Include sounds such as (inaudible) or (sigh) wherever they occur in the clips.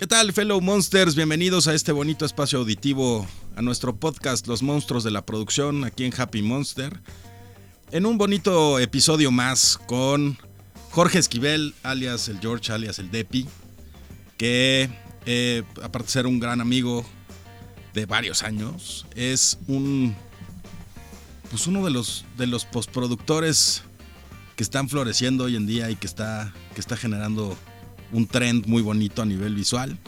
¿Qué tal, fellow monsters? Bienvenidos a este bonito espacio auditivo, a nuestro podcast Los Monstruos de la Producción, aquí en Happy Monster. En un bonito episodio más con Jorge Esquivel, alias el George, alias el Depi, que eh, aparte de ser un gran amigo de varios años, es un pues uno de los de los postproductores que están floreciendo hoy en día y que está que está generando un trend muy bonito a nivel visual.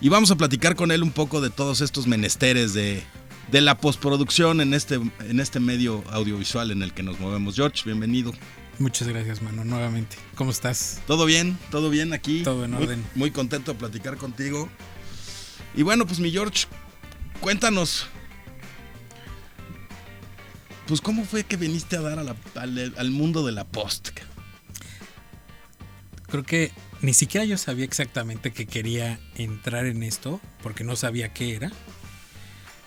Y vamos a platicar con él un poco de todos estos menesteres de, de la postproducción en este, en este medio audiovisual en el que nos movemos. George, bienvenido. Muchas gracias, mano, nuevamente. ¿Cómo estás? Todo bien, todo bien aquí. Todo en orden. Muy, contento de platicar contigo. Y bueno, pues mi George, cuéntanos. Pues cómo fue que viniste a dar al, al mundo de la post. Creo que ni siquiera yo sabía exactamente que quería entrar en esto, porque no sabía qué era.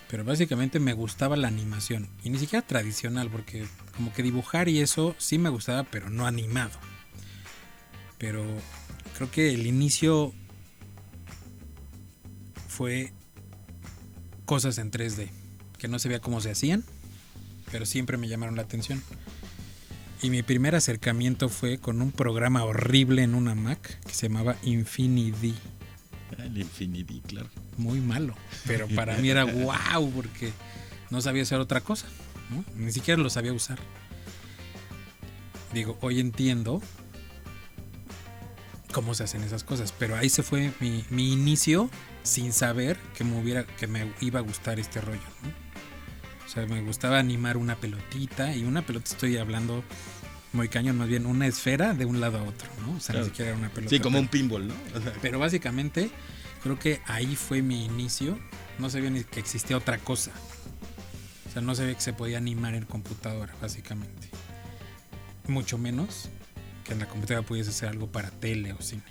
Pero básicamente me gustaba la animación. Y ni siquiera tradicional, porque como que dibujar y eso sí me gustaba, pero no animado. Pero creo que el inicio fue cosas en 3D, que no sabía cómo se hacían, pero siempre me llamaron la atención. Y mi primer acercamiento fue con un programa horrible en una Mac que se llamaba Infinity. El Infinity, claro. Muy malo. Pero para mí era (laughs) wow, porque no sabía hacer otra cosa. Ni siquiera lo sabía usar. Digo, hoy entiendo cómo se hacen esas cosas. Pero ahí se fue mi, mi inicio sin saber que me, hubiera, que me iba a gustar este rollo. ¿no? O sea, me gustaba animar una pelotita y una pelota estoy hablando muy cañón, más bien una esfera de un lado a otro, ¿no? O sea, ni siquiera era una pelota. Sí, como un pinball, ¿no? pero básicamente creo que ahí fue mi inicio. No sabía ni que existía otra cosa. O sea, no sabía que se podía animar en computadora, básicamente. Mucho menos que en la computadora pudiese hacer algo para tele o cine.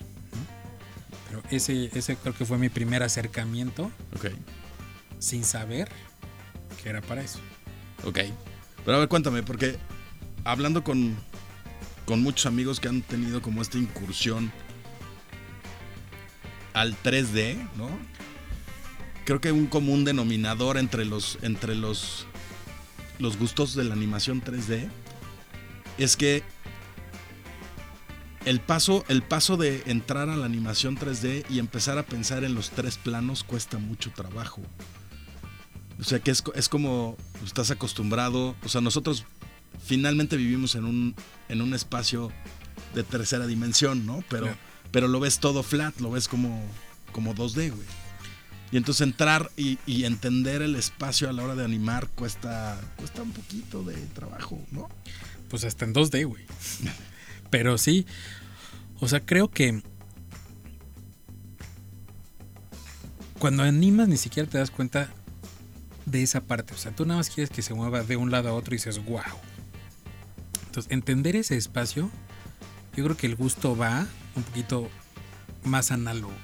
Pero ese, ese creo que fue mi primer acercamiento. Ok. Sin saber era para eso. Ok. Pero a ver, cuéntame, porque hablando con, con muchos amigos que han tenido como esta incursión al 3D, ¿no? Creo que un común denominador entre los, entre los, los gustos de la animación 3D es que el paso, el paso de entrar a la animación 3D y empezar a pensar en los tres planos cuesta mucho trabajo. O sea que es, es como estás acostumbrado. O sea, nosotros finalmente vivimos en un, en un espacio de tercera dimensión, ¿no? Pero, pero lo ves todo flat, lo ves como, como 2D, güey. Y entonces entrar y, y, entender el espacio a la hora de animar cuesta, cuesta un poquito de trabajo, ¿no? Pues hasta en 2D, güey. (laughs) pero sí, o sea, creo que cuando animas ni siquiera te das cuenta de esa parte. O sea, tú nada más quieres que se mueva de un lado a otro y dices, wow. Entonces, entender ese espacio, yo creo que el gusto va un poquito más análogo.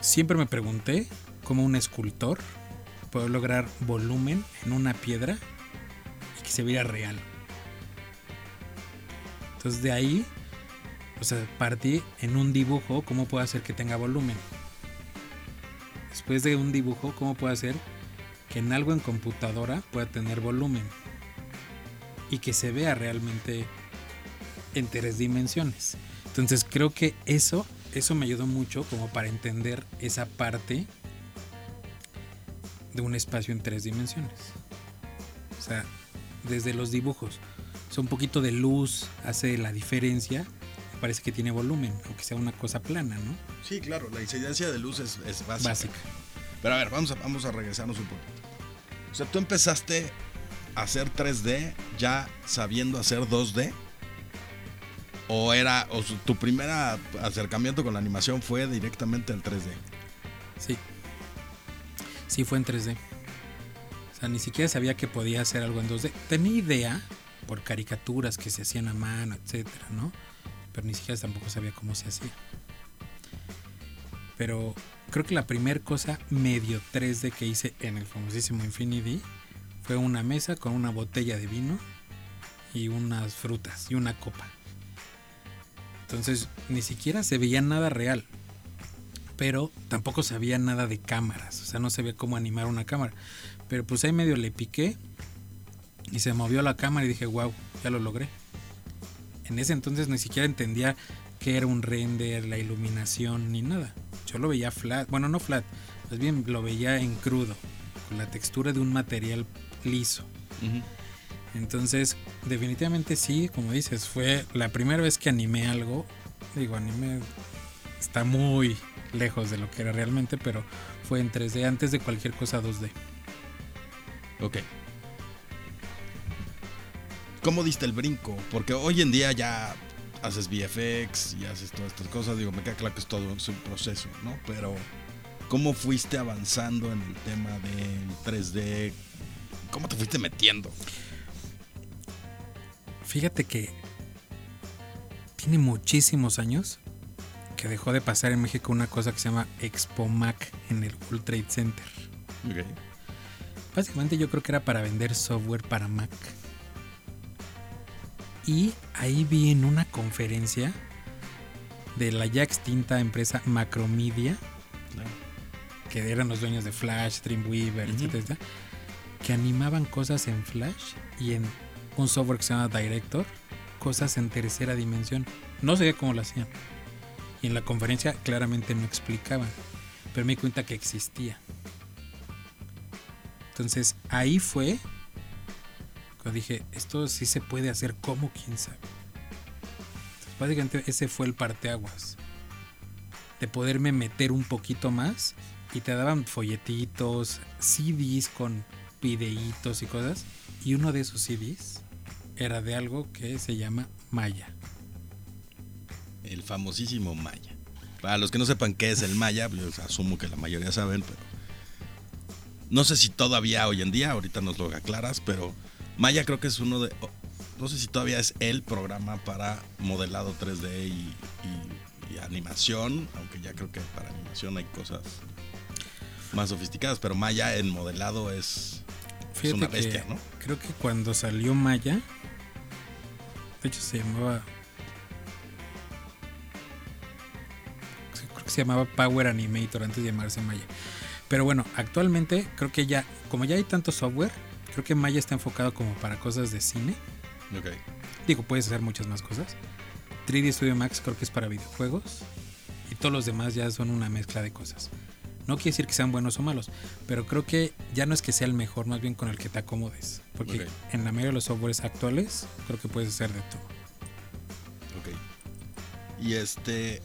Siempre me pregunté cómo un escultor puede lograr volumen en una piedra y que se viera real. Entonces de ahí, o sea, partí en un dibujo, cómo puedo hacer que tenga volumen después de un dibujo, ¿cómo puedo hacer que en algo en computadora pueda tener volumen? Y que se vea realmente en tres dimensiones. Entonces creo que eso, eso me ayudó mucho como para entender esa parte de un espacio en tres dimensiones. O sea, desde los dibujos. Un poquito de luz hace la diferencia parece que tiene volumen, aunque sea una cosa plana, ¿no? Sí, claro, la incidencia de luz es, es básica. básica. Pero a ver, vamos a, vamos a regresarnos un poquito. O sea, tú empezaste a hacer 3D ya sabiendo hacer 2D. ¿O era, o su, tu primer acercamiento con la animación fue directamente al 3D? Sí. Sí, fue en 3D. O sea, ni siquiera sabía que podía hacer algo en 2D. Tenía idea por caricaturas que se hacían a mano, etcétera, ¿no? Pero ni siquiera tampoco sabía cómo se hacía. Pero creo que la primera cosa medio 3D que hice en el famosísimo Infinity fue una mesa con una botella de vino y unas frutas y una copa. Entonces ni siquiera se veía nada real. Pero tampoco sabía nada de cámaras. O sea, no sabía cómo animar una cámara. Pero pues ahí medio le piqué. Y se movió la cámara y dije, wow, ya lo logré. En ese entonces ni siquiera entendía qué era un render, la iluminación, ni nada. Yo lo veía flat. Bueno, no flat. Más bien lo veía en crudo. Con la textura de un material liso. Entonces, definitivamente sí, como dices, fue la primera vez que animé algo. Digo, animé está muy lejos de lo que era realmente, pero fue en 3D antes de cualquier cosa 2D. Ok. ¿Cómo diste el brinco? Porque hoy en día ya haces VFX y haces todas estas cosas. Digo, me queda claro que es todo un proceso, ¿no? Pero, ¿cómo fuiste avanzando en el tema del 3D? ¿Cómo te fuiste metiendo? Fíjate que tiene muchísimos años que dejó de pasar en México una cosa que se llama Expo Mac en el World Trade Center. Ok. Básicamente yo creo que era para vender software para Mac. Y ahí vi en una conferencia de la ya extinta empresa Macromedia, Claro. que eran los dueños de Flash, Dreamweaver, Ujú. etcétera, etcétera, que animaban cosas en Flash y en un software que se llama Director, cosas en tercera dimensión. No sé cómo lo hacían. Y en la conferencia claramente no explicaban, pero me di cuenta que existía. Entonces ahí fue dije, esto sí se puede hacer, como quién sabe? Básicamente ese fue el parteaguas. De poderme meter un poquito más y te daban folletitos, CDs con videitos y cosas. Y uno de esos CDs era de algo que se llama Maya. El famosísimo Maya. Para los que no sepan qué es el Maya, yo asumo que la mayoría saben, pero no sé si todavía hoy en día, ahorita nos lo aclaras, pero Maya creo que es uno de, no sé si todavía es el programa para modelado 3D y, y- y animación, aunque ya creo que para animación hay cosas más sofisticadas, pero Maya en modelado es, es una bestia, ¿no? Creo que cuando salió Maya, de hecho se llamaba. Creo que se llamaba Power Animator antes de llamarse Maya. Pero bueno, actualmente creo que ya, como ya hay tanto software, creo que Maya está enfocado como para cosas de cine. Ok. Digo, puedes hacer muchas más cosas. 3D Studio Max creo que es para videojuegos. Y todos los demás ya son una mezcla de cosas. No quiere decir que sean buenos o malos, pero creo que ya no es que sea el mejor, más bien con el que te acomodes. Porque en la mayoría de los softwares actuales, creo que puedes hacer de todo. Ok. Y este.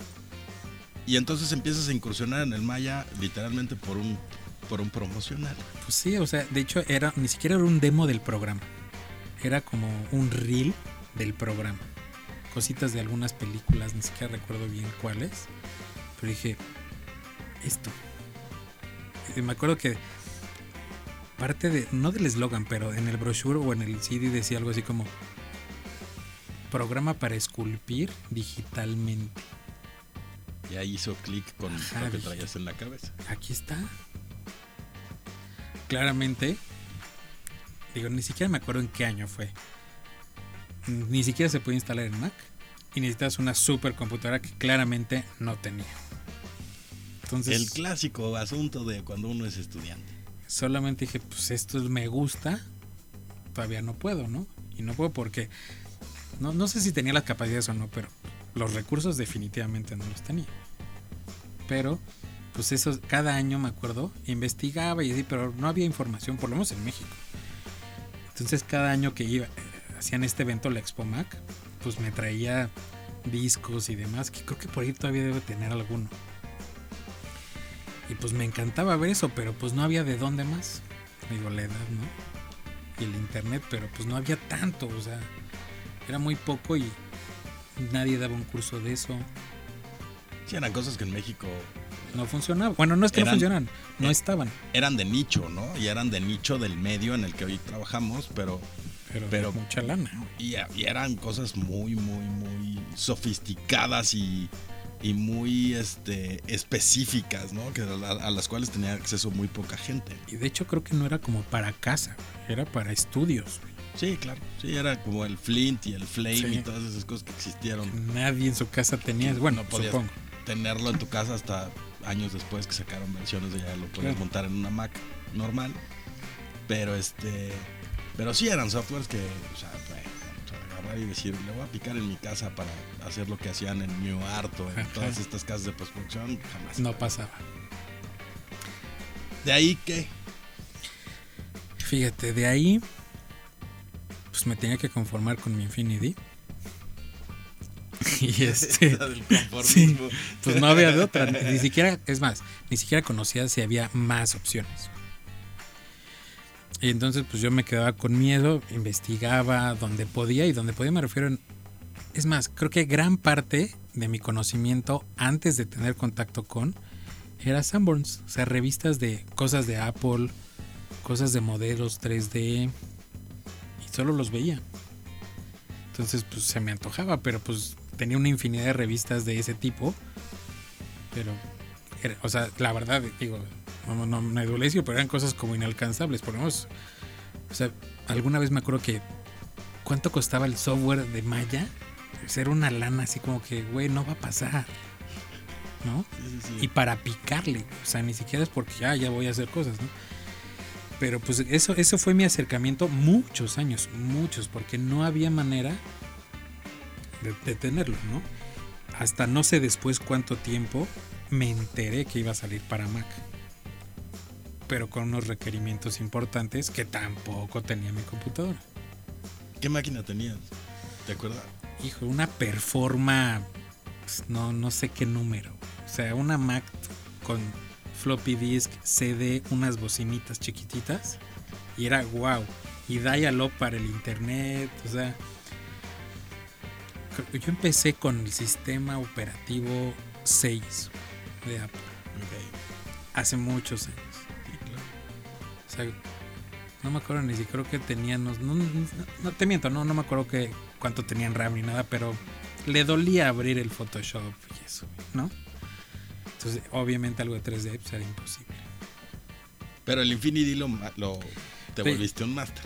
Y entonces empiezas a incursionar en el Maya literalmente por un, por un promocional. Pues sí, o sea, de hecho era ni siquiera era un demo del programa. Era como un reel del programa. Cositas de algunas películas, ni siquiera recuerdo bien cuáles. Pero dije, esto. Y me acuerdo que parte de, no del eslogan, pero en el brochure o en el CD decía algo así como programa para esculpir digitalmente. Y ahí hizo clic con Ajá, lo que traías en la cabeza. aquí está. Claramente, digo, ni siquiera me acuerdo en qué año fue. Ni siquiera se puede instalar en Mac. Y necesitas una supercomputadora que claramente no tenía. Entonces, El clásico asunto de cuando uno es estudiante. solamente dije, pues esto me gusta. Todavía no puedo, ¿no? Y no puedo porque no, no sé si tenía las capacidades o no, pero los recursos definitivamente no los tenía. Pero, pues eso, cada año me acuerdo, investigaba y así, pero no había información, por lo menos en México. Entonces cada año que iba, eh, hacían este evento, la Expo Mac, pues me traía discos y demás, que creo que por ahí todavía debe tener alguno. Y pues me encantaba ver eso, pero pues no había de dónde más. Digo, la edad, ¿no? Y el internet, pero pues no había tanto, o sea, era muy poco y nadie daba un curso de eso. Sí, eran cosas que en México No funcionaba. Bueno, no es que Eran- no funcionaran, no eh, estaban. eran de nicho, ¿no? Y eran de nicho del medio en el que hoy trabajamos, pero. Pero, mucha lana. Y, y eran cosas muy, muy, muy sofisticadas y, y muy este, específicas, ¿no? Que a, a las cuales tenía acceso muy poca gente. Y de hecho creo que no era como para casa, era para estudios. Sí, claro. Sí, era como el Flint y el Flame Sí. y todas esas cosas que existieron. Nadie en su casa tenía. Bueno, No podías supongo. tenerlo en tu casa hasta años después que sacaron versiones de ya lo podías Claro. montar en una Mac normal. Pero este. Pero sí eran softwares que, o sea, agarrar y decir, le voy a picar en mi casa para hacer lo que hacían en New Art o en todas estas casas de postproducción, jamás. No pasaba. De ahí que. Fíjate, de ahí, pues me tenía que conformar con mi Infinity. (laughs) Y este, (laughs) del conformismo. pues no había de otra. Ni siquiera, es más, ni siquiera conocía si había más opciones. Y entonces, pues yo me quedaba con miedo, investigaba donde podía y donde podía me refiero en. Es más, creo que gran parte de mi conocimiento antes de tener contacto con era Sanborns, o sea, revistas de cosas de Apple, cosas de modelos 3D y solo los veía. Entonces, pues se me antojaba, pero pues tenía una infinidad de revistas de ese tipo. Pero, era- o sea, la verdad, digo, no, no me duele pero eran cosas como inalcanzables. Por lo menos, o sea, alguna vez me acuerdo que cuánto costaba el software de Maya. Era una lana así como que, güey, no va a pasar. ¿No? Sí, sí, sí. y para picarle. O sea, ni siquiera es porque ya, ya voy a hacer cosas, ¿no? Pero pues eso, eso fue mi acercamiento muchos años, muchos, porque no había manera de, de tenerlo, ¿no? Hasta no sé después cuánto tiempo me enteré que iba a salir para Mac. Pero con unos requerimientos importantes que tampoco tenía mi computadora. ¿Qué máquina tenías? ¿Te acuerdas? Hijo, una performa, pues, no, no sé qué número. O sea, una Mac con floppy disk, CD, unas bocinitas chiquititas. Y era wow. Y dial-up para el internet. O sea, yo empecé con el sistema operativo 6 de Apple. Hace muchos años. Sí, claro. O sea, no me acuerdo ni si creo que tenían. No, no, no- no te miento, no, no me acuerdo que cuánto tenían RAM ni nada, pero le dolía abrir el Photoshop y eso, ¿no? Entonces, obviamente algo de 3D pues, era imposible. Pero el Infinity lo, lo te Sí. volviste un máster.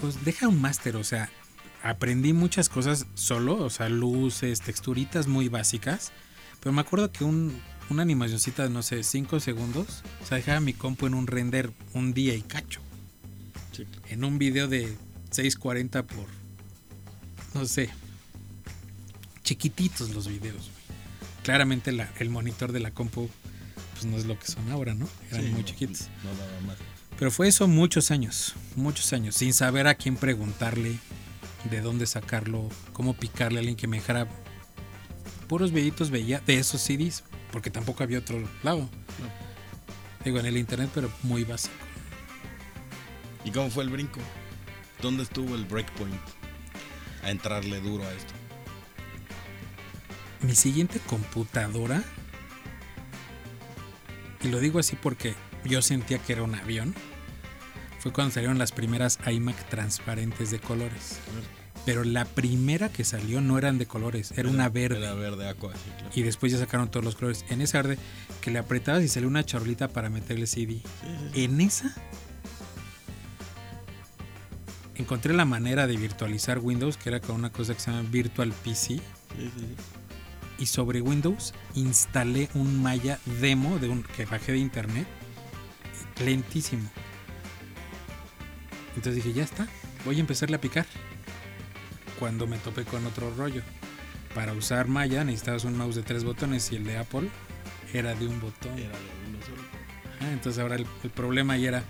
Pues deja un máster, o sea, aprendí muchas cosas solo, o sea, luces, texturitas muy básicas, pero me acuerdo que un, una animacioncita de, no sé, 5 segundos, o sea, dejaba mi compu en un render un día y cacho. Sí. en un video de 640 por no sé chiquititos los videos claramente la- el monitor de la compu pues no es lo que son ahora no eran Sí, muy no, chiquitos No más. pero fue eso muchos años muchos años sin saber a quién preguntarle de dónde sacarlo cómo picarle a alguien que me dejara puros videitos veía de esos CDs porque tampoco había otro lado digo en el internet pero muy básico ¿Y cómo fue el brinco? ¿Dónde estuvo el breakpoint? A entrarle duro a esto. mi siguiente computadora, y lo digo así porque yo sentía que era un avión, fue cuando salieron las primeras iMac transparentes de colores. Pero la primera que salió no eran de colores, era una verde. Era verde aqua, sí, claro. Y después ya sacaron todos los colores. En esa verde que le apretabas y salía una charolita para meterle CD. Sí, sí, sí. En esa encontré la manera de virtualizar Windows, que era con una cosa que se llama Virtual PC. Y sobre Windows instalé un Maya demo de un que bajé de internet lentísimo. Entonces dije, ya está, voy a empezarle a picar. Cuando me topé con otro rollo. Para usar Maya necesitabas un mouse de tres botones y el de Apple era de un botón. Era de uno solo. Ah, entonces ahora el, el problema ya era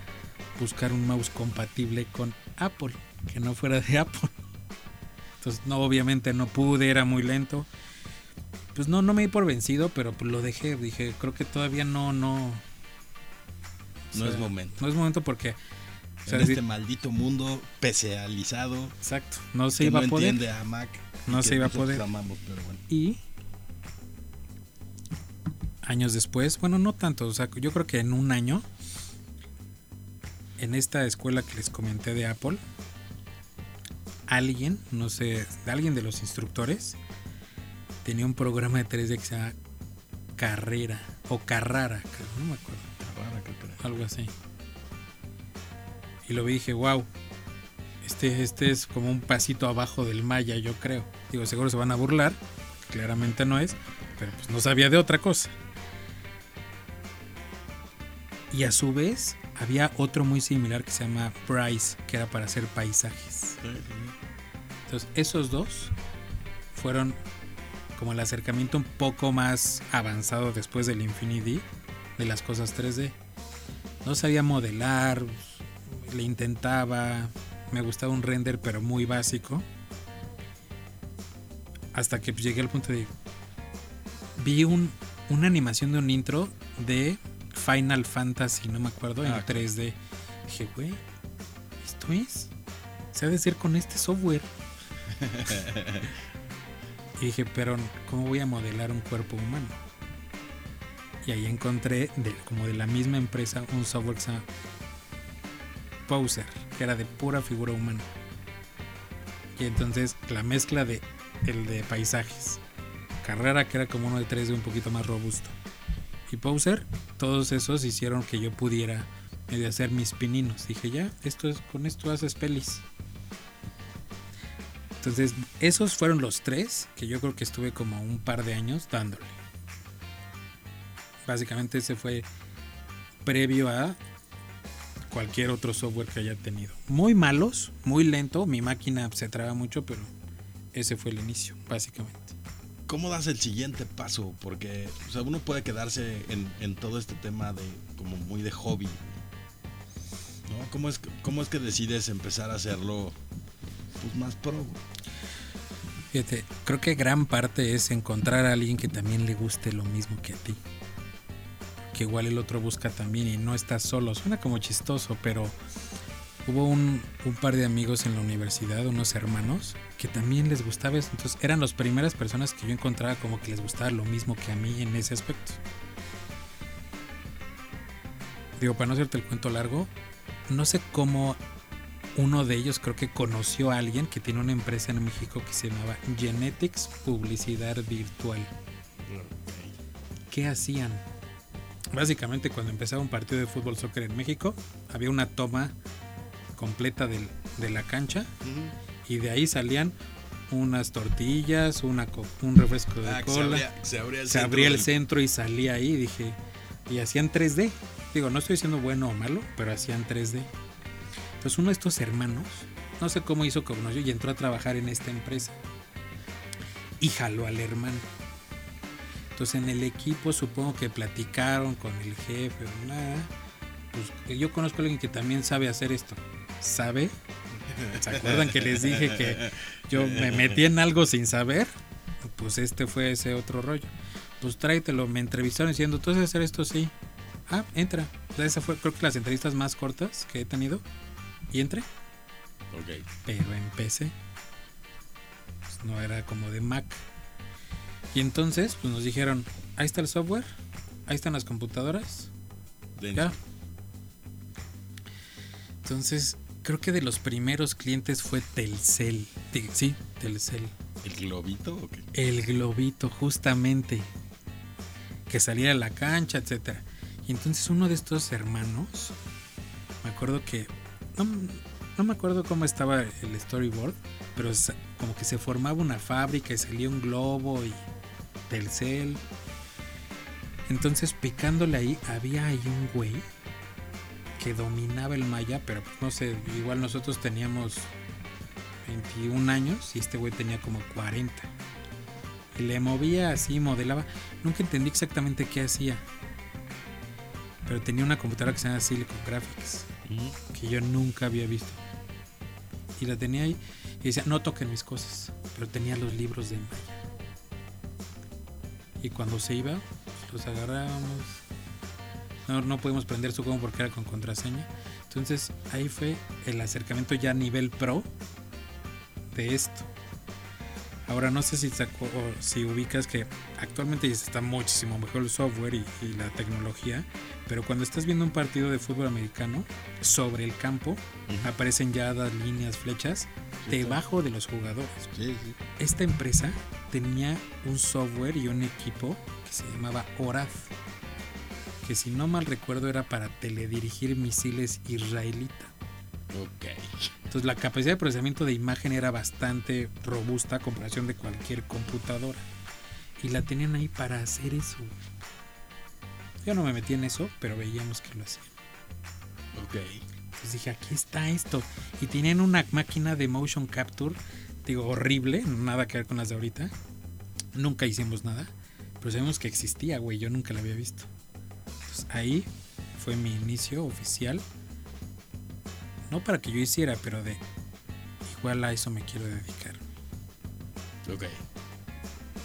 buscar un mouse compatible con Apple, que no fuera de (laughs) Apple. Entonces, no, obviamente no pude, era muy lento. Pues no, no me di por vencido, pero pues lo dejé. Dije, creo que todavía no, no. o No es momento. No es momento porque. O sea, en este maldito mundo pesealizado exacto, no se que iba no a poder. entiende a Mac. No se iba a poder. amamos, pero bueno. Y años después, bueno, no tanto, o sea, yo creo que en un año, en esta escuela que les comenté de Apple, alguien, no sé, alguien de los instructores, tenía un programa de 3D que se llama Carrera o Carrara, no me acuerdo, Carrara, creo que era. algo así. Lo vi dije, wow, este, este es como un pasito abajo del Maya, yo creo. Digo, seguro se van a burlar, claramente no es, pero pues no sabía de otra cosa. Y a su vez había otro muy similar que se llama Bryce, que era para hacer paisajes. Entonces, esos dos fueron como el acercamiento un poco más avanzado después del Infinity de las cosas 3D. No sabía modelar, le intentaba, me gustaba un render pero muy básico. Hasta que llegué al punto de... Vi un, una animación de un intro de Final Fantasy, no me acuerdo, en Ah, ok. 3D. Dije, güey, ¿esto es? Se ha de ser con este software. (laughs) y dije, pero ¿cómo voy a modelar un cuerpo humano? Y ahí encontré, de, como de la misma empresa, un software que se llama Poser, que era de pura figura humana. Y entonces la mezcla de el de paisajes. Carrera, que era como uno de 3D un poquito más robusto. Y Poser, todos esos hicieron que yo pudiera medio hacer mis pininos. Dije, ya, esto es, con esto haces pelis. Entonces, esos fueron los tres que yo creo que estuve como un par de años dándole. Básicamente ese fue previo a cualquier otro software que haya tenido. Muy malos, muy lento, mi máquina se traba mucho, pero ese fue el inicio, básicamente. ¿Cómo das el siguiente paso? Porque o sea, uno puede quedarse en, en todo este tema de como muy de hobby. ¿no? ¿Cómo, es, que- ¿Cómo es que decides empezar a hacerlo pues, más pro? Fíjate, creo que gran parte es encontrar a alguien que también le guste lo mismo que a ti. Que igual el otro busca también y no estás solo. Suena como chistoso, pero hubo un, un par de amigos en la universidad, unos hermanos, que también les gustaba eso. Entonces eran las primeras personas que yo encontraba como que les gustaba lo mismo que a mí en ese aspecto. Digo, para no hacerte el cuento largo, no sé cómo uno de ellos creo que conoció a alguien que tiene una empresa en México que se llamaba Genetics Publicidad Virtual. ¿Qué hacían? Básicamente cuando empezaba un partido de fútbol soccer en México, había una toma completa del- de la cancha y de ahí salían unas tortillas, una un refresco de Ah, se cola. abría, se abría el se centro abría el del- centro y salía ahí, dije, y hacían 3D. Digo, no estoy diciendo bueno o malo, pero hacían 3D. Entonces uno de estos hermanos, no sé cómo hizo como yo, y entró a trabajar en esta empresa. Y jaló al hermano. Entonces en el equipo supongo que platicaron con el jefe o nada. Pues yo conozco a alguien que también sabe hacer esto. ¿Sabe? ¿Se acuerdan que les dije que yo me metí en algo sin saber? Pues este fue ese otro rollo. Pues tráetelo, me entrevistaron diciendo, ¿tú sabes hacer esto? Sí. Ah, entra. O sea, esa fue creo que las entrevistas más cortas que he tenido. Y entré. Ok. Pero en PC. Pues no era como de Mac. Y entonces, pues nos dijeron, ahí está el software, ahí están las computadoras, ya. Entonces, creo que de los primeros clientes fue Telcel. Sí, Telcel. ¿El globito o qué? El globito, justamente. Que salía a la cancha, etcétera. Y entonces uno de estos hermanos, me acuerdo que. No, no me acuerdo cómo estaba el storyboard, pero como que se formaba una fábrica y salía un globo y Telcel. Entonces picándole ahí, había ahí un güey que dominaba el maya, pero pues, no sé, igual nosotros teníamos 21 años y este güey tenía como 40. Y le movía así, modelaba. Nunca entendí exactamente qué hacía. Pero tenía una computadora que se llama Silicon Graphics, que yo nunca había visto. Y la tenía ahí y decía, no toquen mis cosas. Pero tenía los libros de Maya. Y cuando se iba, los agarrábamos. No, no podíamos prender su combo porque era con contraseña. Entonces ahí fue el acercamiento ya a nivel pro de esto. Ahora no sé si, saco- o si ubicas que actualmente ya está muchísimo mejor el software y, y la tecnología, pero cuando estás viendo un partido de fútbol americano, sobre el campo aparecen ya las líneas, flechas, Sí, debajo de los jugadores. Sí. Esta empresa tenía un software y un equipo que se llamaba ORAD, que si no mal recuerdo era para teledirigir misiles israelita. Ok. Entonces la capacidad de procesamiento de imagen era bastante robusta a comparación de cualquier computadora. Y la tenían ahí para hacer eso. Yo no me metí en eso, pero veíamos que lo hacían. Ok. Entonces dije, aquí está esto. Y tenían una máquina de motion capture, digo, horrible, nada que ver con las de ahorita. Nunca hicimos nada, pero sabemos que existía, güey, yo nunca la había visto. Entonces ahí fue mi inicio oficial. No para que yo hiciera, pero de igual a eso me quiero dedicar. Ok.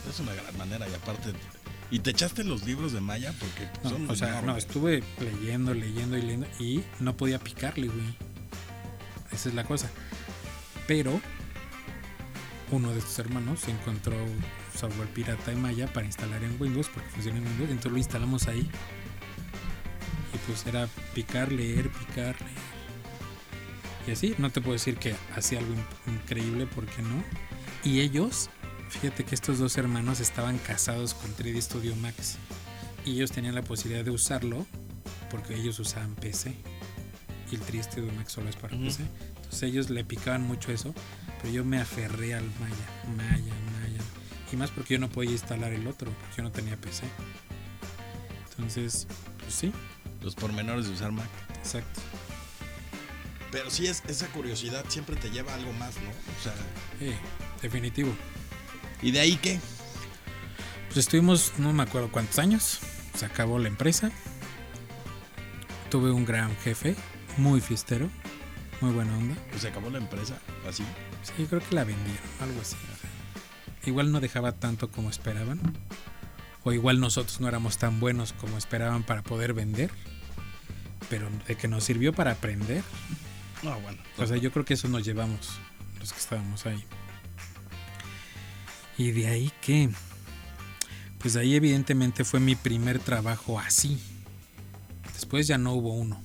Es una gran manera y aparte... ¿Y te echaste los libros de Maya? Porque No, son o sea, no, estuve leyendo, leyendo y leyendo y no podía picarle, güey. Esa es la cosa. Pero uno de sus hermanos encontró software pirata de Maya para instalar en Windows porque funciona en Windows, entonces lo instalamos ahí. Y pues era picar, leer, picar, leer. Y así, no te puedo decir que hacía algo in- increíble porque no. Y ellos, fíjate que estos dos hermanos estaban casados con 3D Studio Max y ellos tenían la posibilidad de usarlo porque ellos usaban PC y el 3D Studio Max solo es para Ujú. PC. Entonces ellos le picaban mucho eso, pero yo me aferré al Maya, Maya, Maya. Y más porque yo no podía instalar el otro, porque yo no tenía PC. Entonces, pues sí, Los pormenores de usar Mac. exacto. Pero sí, es, esa curiosidad siempre te lleva a algo más, ¿no? O sea... Sí, definitivo. ¿Y de ahí qué? Pues estuvimos, no me acuerdo cuántos años, se acabó la empresa. Tuve un gran jefe, muy fiestero, muy buena onda. Pues se acabó la empresa, así. Sí, creo que la vendieron, algo así. o sea, igual no dejaba tanto como esperaban. O igual nosotros no éramos tan buenos como esperaban para poder vender. Pero de que nos sirvió para aprender. No, bueno. O sea, yo creo que eso nos llevamos los que estábamos ahí. Y de ahí que... Pues ahí evidentemente fue mi primer trabajo así. Después ya no hubo uno.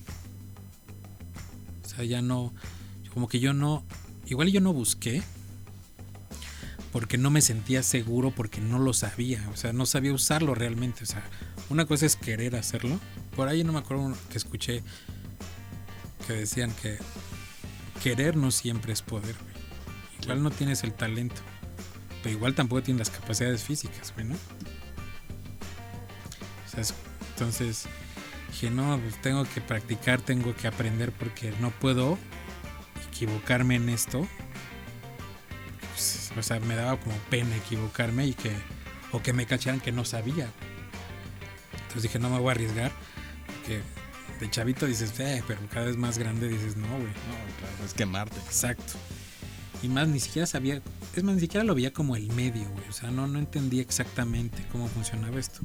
O sea, ya no... Como que yo no... Igual yo no busqué. Porque no me sentía seguro, porque no lo sabía. O sea, no sabía usarlo realmente. O sea, una cosa es querer hacerlo. Por ahí no me acuerdo que escuché que decían que querer no siempre es poder. Igual no tienes el talento, pero igual tampoco tienes las capacidades físicas, güey, ¿no? Entonces dije, no, pues tengo que practicar, tengo que aprender porque no puedo equivocarme en esto. Pues, o sea, me daba como pena equivocarme y que, o que me cacharan que no sabía. Entonces dije, no me voy a arriesgar, porque de chavito dices, eh, pero cada vez más grande dices, no, güey. No, claro, es quemarte. Exacto. Y más, ni siquiera sabía, es más, ni siquiera lo veía como el medio, güey. O sea, no, no entendía exactamente cómo funcionaba esto.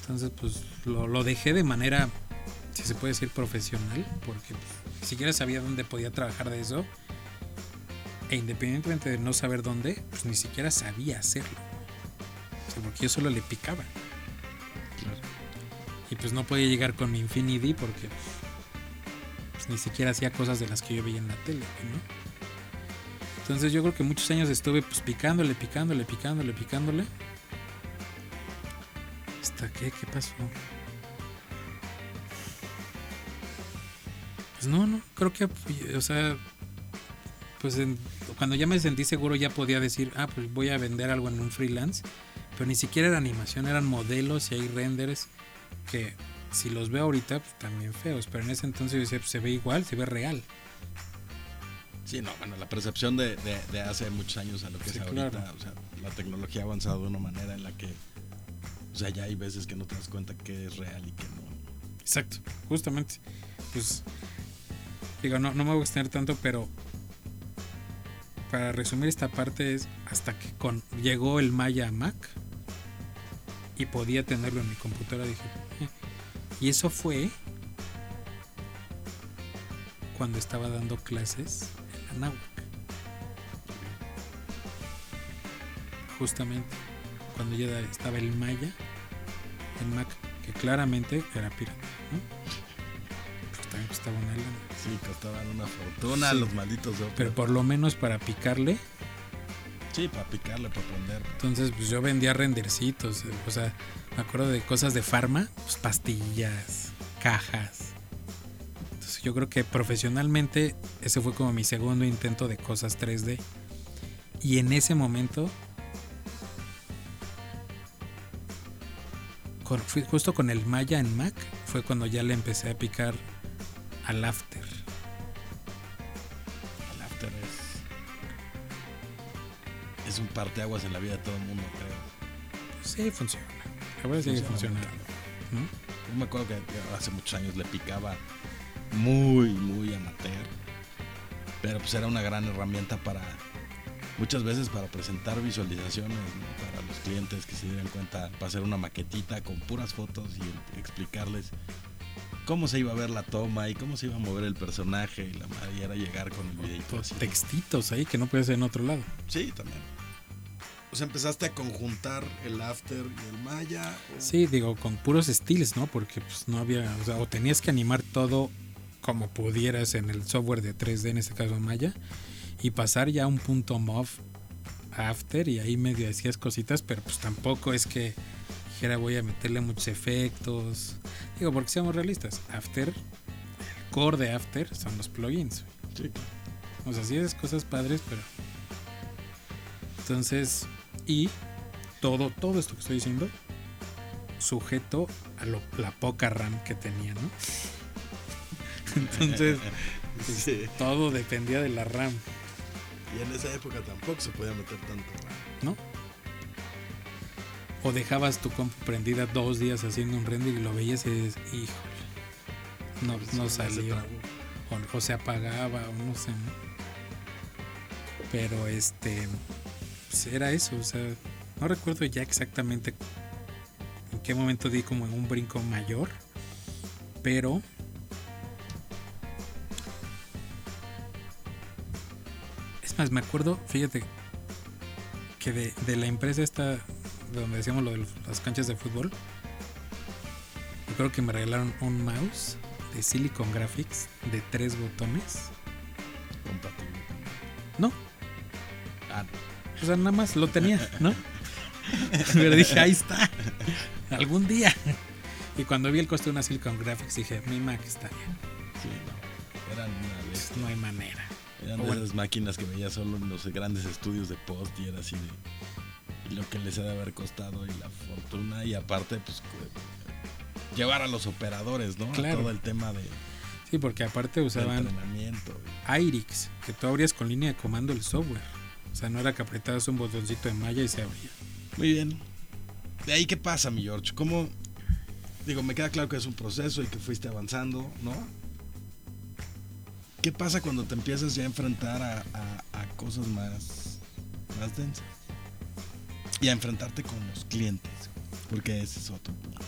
Entonces, pues lo, lo dejé de manera, si se puede decir, profesional, porque pues, ni siquiera sabía dónde podía trabajar de eso. E independientemente de no saber dónde, pues ni siquiera sabía hacerlo. O sea, porque yo solo le picaba. Y pues no podía llegar con mi Infinity porque pues, ni siquiera hacía cosas de las que yo veía en la tele, ¿no? Entonces yo creo que muchos años estuve pues picándole, picándole, picándole, picándole. ¿Hasta qué? ¿Qué pasó? Pues no, no, creo que, o sea, pues en- cuando ya me sentí seguro ya podía decir, ah, pues voy a vender algo en un freelance. Pero ni siquiera era animación, eran modelos y hay renders que si los veo ahorita, pues también feos. Pero en ese entonces yo decía, pues, se ve igual, se ve real. Sí, no, bueno, la percepción de, de- de hace muchos años a lo que Sí, es ahorita, claro. o sea, la tecnología ha avanzado de una manera en la que, o sea, ya hay veces que no te das cuenta que es real y que no. Exacto, justamente. Pues digo, no, no me voy a extender tanto, pero para resumir esta parte es hasta que con, llegó el Maya a Mac y podía tenerlo en mi computadora, dije, "Eh". y eso fue cuando estaba dando clases en la náhuac. Justamente cuando ya estaba el Maya en Mac, que claramente era pirata, ¿no? Pues también costaba una. Sí, costaban una fortuna Sí. los malditos de Pero por lo menos para picarle, Sí, para picarle, para aprender. entonces pues yo vendía rendercitos, o sea, me acuerdo de cosas de farma, pues pastillas, cajas. Entonces yo creo que profesionalmente ese fue como mi segundo intento de cosas 3D. Y en ese momento, con- justo con el Maya en Mac, fue cuando ya le empecé a picar al After. El After es. Es un parteaguas en la vida de todo el mundo, creo. Sí, funciona. Sigue Funciona funcionando. ¿no? Yo me acuerdo que hace muchos años le picaba muy, muy amateur. Pero pues era una gran herramienta para, muchas veces para presentar visualizaciones ¿no? para los clientes que se dieran cuenta, para hacer una maquetita con puras fotos y explicarles cómo se iba a ver la toma y cómo se iba a mover el personaje y la madre y era llegar con el videito así. Textitos ahí que no puedes hacer en otro lado. Sí, también. O sea, empezaste a conjuntar el after y el maya. o- Sí, digo, con puros estilos, ¿no? Porque pues no había, o sea, o tenías que animar todo como pudieras en el software de 3D, en este caso Maya, y pasar ya a un punto MOV After y ahí medio decías cositas, pero pues tampoco es que dijera voy a meterle muchos efectos. Digo, porque seamos realistas, After, el core de After son los plugins. Sí, O sea, sí es cosas padres, pero. Entonces, y todo, todo esto que estoy diciendo, sujeto a lo- la poca RAM que tenía, ¿no? (laughs) Entonces, (laughs) Sí. todo dependía de la RAM, Y en esa época tampoco se podía meter tanto. ¿no? O dejabas tu compu prendida dos días haciendo un render y lo veías y dices, híjole, no, no Se salió. o, o se apagaba o no sé ¿no? pero este pues era eso o sea no recuerdo ya exactamente en qué momento di como en un brinco mayor pero es más me acuerdo fíjate que de, de la empresa esta donde decíamos lo de las canchas de fútbol yo creo que me regalaron un mouse de Silicon Graphics de tres botones. Compatible. No, Ah, o sea, nada más lo tenía, ¿no? (laughs) Pero dije, ahí está, algún día. Y cuando vi el costo de una Silicon Graphics dije, mi Mac está bien, sí, no. Eran una pues bestia. no hay manera. Eran de esas máquinas que veía solo en los grandes estudios de post y era así de. Lo que les ha de haber costado y la fortuna. Y aparte, pues. Llevar a los operadores, ¿no? Claro. todo el tema de, Sí, porque aparte usaban entrenamiento. IRIX, que tú abrías con línea de comando el software. O sea, no era que apretabas un botoncito de malla y se abría. Muy bien. ¿De ahí qué pasa, mi George? ¿Cómo.? Digo, me queda claro que es un proceso y que fuiste avanzando, ¿no? ¿Qué pasa cuando te empiezas ya a enfrentar a, a- a cosas más, más densas? Y a enfrentarte con los clientes. Porque ese es otro punto.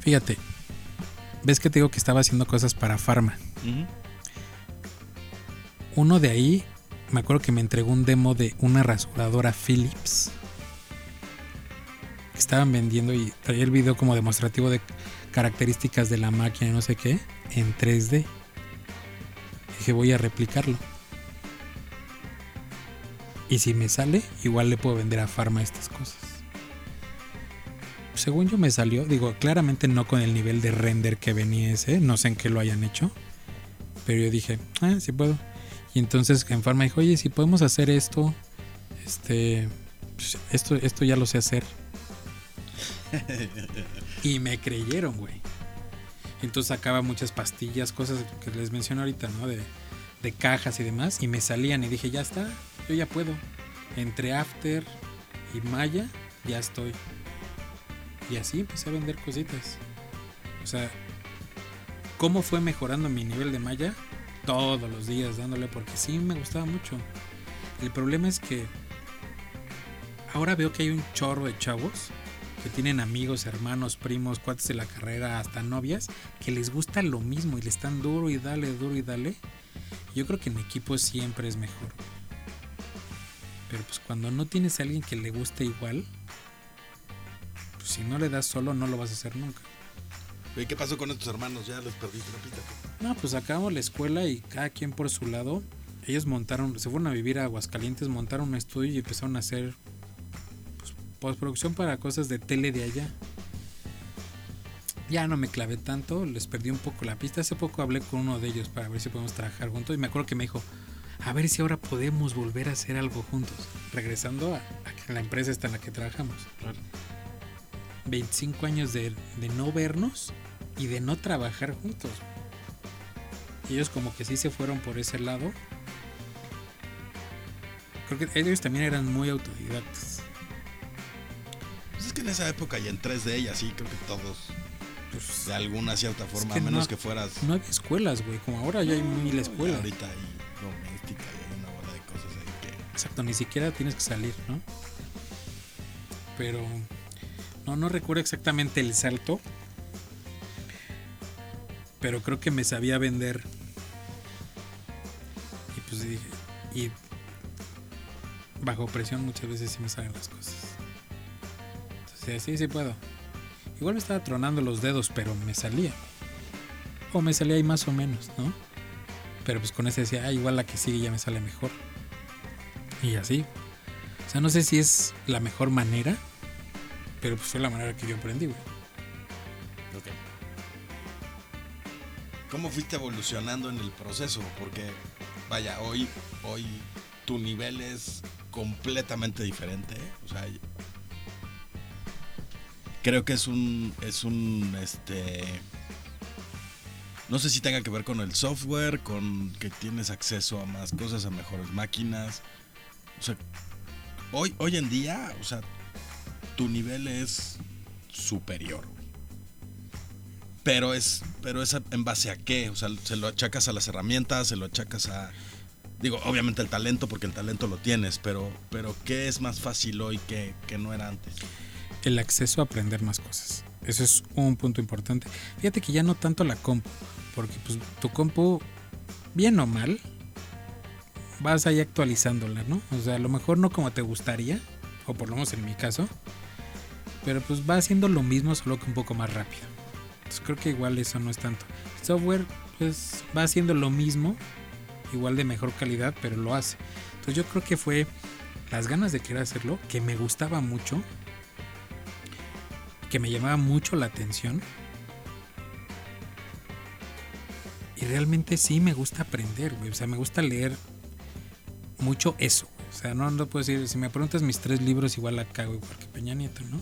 Fíjate, ves que te digo que estaba haciendo cosas para Pharma. Uno de ahí, me acuerdo que me entregó un demo de una rasuradora Philips. Que estaban vendiendo y traía el video como demostrativo de características de la máquina y no sé qué, en 3D. Dije, voy a replicarlo. Y si me sale, igual le puedo vender a Pharma estas cosas. Según yo me salió, digo, claramente no con el nivel de render que venía ese, no sé en qué lo hayan hecho. Pero yo dije, ah, sí puedo. Y entonces en Pharma dijo, oye, si podemos hacer esto, este, pues, esto, esto ya lo sé hacer. y me creyeron, güey. Entonces sacaba muchas pastillas, cosas que les menciono ahorita, ¿no? De, de cajas y demás. Y me salían y dije, ya está, yo ya puedo. Entre After y Maya, ya estoy. Y así empecé a vender cositas. O sea, ¿cómo fue mejorando mi nivel de Maya? Todos los días dándole porque sí me gustaba mucho. El problema es que ahora veo que hay un chorro de chavos que tienen amigos, hermanos, primos, cuates de la carrera, hasta novias, que les gusta lo mismo y le están duro y dale, duro y dale. Yo creo que en equipo siempre es mejor. Pero pues cuando no tienes a alguien que le guste igual, pues si no le das solo no lo vas a hacer nunca. ¿Y qué pasó con estos hermanos? Ya los perdiste la pista. No, pues acabamos la escuela y cada quien por su lado. Ellos montaron, se fueron a vivir a Aguascalientes, montaron un estudio y empezaron a hacer pues, postproducción para cosas de tele de allá. ya no me clavé tanto, les perdí un poco la pista. Hace poco hablé con uno de ellos para ver si podemos trabajar juntos y me acuerdo que me dijo, a ver si ahora podemos volver a hacer algo juntos, regresando a, a la empresa esta en la que trabajamos. 25 años de, de no vernos y de no trabajar juntos. Ellos como que sí se fueron por ese lado. Creo que ellos también eran muy autodidactas. Pues es que en esa época y en 3D y así creo que todos Pues, de alguna cierta forma, que a menos no- que fueras no había escuelas, güey. Como ahora ya hay mil escuelas. Ahorita hay y hay una bola de cosas ahí que Exacto, ni siquiera tienes que salir, ¿no? Pero no, no recuerdo exactamente el salto. Pero creo que me sabía vender. Y pues dije, y bajo presión muchas veces sí me salen las cosas. Entonces, sí, sí puedo. Igual me estaba tronando los dedos, pero me salía. O me salía ahí más o menos, ¿no? Pero pues con ese decía, ah, igual la que sigue ya me sale mejor. Y así. O sea, no sé si es la mejor manera, pero pues fue la manera que yo aprendí, güey. ¿Cómo fuiste evolucionando en el proceso? Porque, vaya, hoy, hoy tu nivel es completamente diferente. ¿eh? O sea, creo que es un, es un, este, no sé si tenga que ver con el software, con que tienes acceso a más cosas, a mejores máquinas. O sea, hoy, hoy en día, o sea, tu nivel es superior. Pero es, pero es en base a qué, o sea, se lo achacas a las herramientas, se lo achacas a, digo, obviamente el talento, porque el talento lo tienes, pero, pero qué es más fácil hoy que, que no era antes. El acceso a aprender más cosas. Eso es un punto importante. Fíjate que ya no tanto la compu, porque pues tu compu, bien o mal, vas ahí actualizándola, ¿no? O sea, a lo mejor no como te gustaría, o por lo menos en mi caso, pero pues va haciendo lo mismo, solo que un poco más rápido. Entonces creo que igual eso no es tanto. El software, pues va haciendo lo mismo, igual de mejor calidad, pero lo hace. Entonces yo creo que fue las ganas de querer hacerlo, que me gustaba mucho, que me llamaba mucho la atención. Y realmente sí me gusta aprender, güey. O sea, me gusta leer mucho eso. O sea, no, no puedo decir, si me preguntas mis tres libros, igual la cago igual que Peña Nieto, ¿no?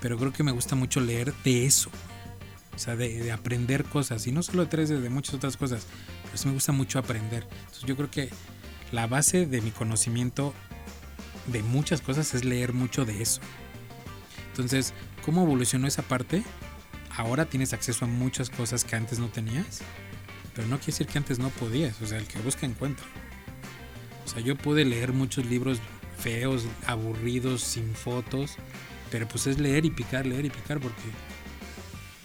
Pero creo que me gusta mucho leer de eso. O sea, de, de aprender cosas. Y no solo de tres, de muchas otras cosas. Pero sí me gusta mucho aprender. Entonces yo creo que la base de mi conocimiento de muchas cosas es leer mucho de eso. Entonces, ¿cómo evolucionó esa parte? Ahora tienes acceso a muchas cosas que antes no tenías, pero no quiere decir que antes no podías. O sea, el que busca encuentra. O sea, yo pude leer muchos libros feos, aburridos, sin fotos, pero pues es leer y picar, leer y picar, porque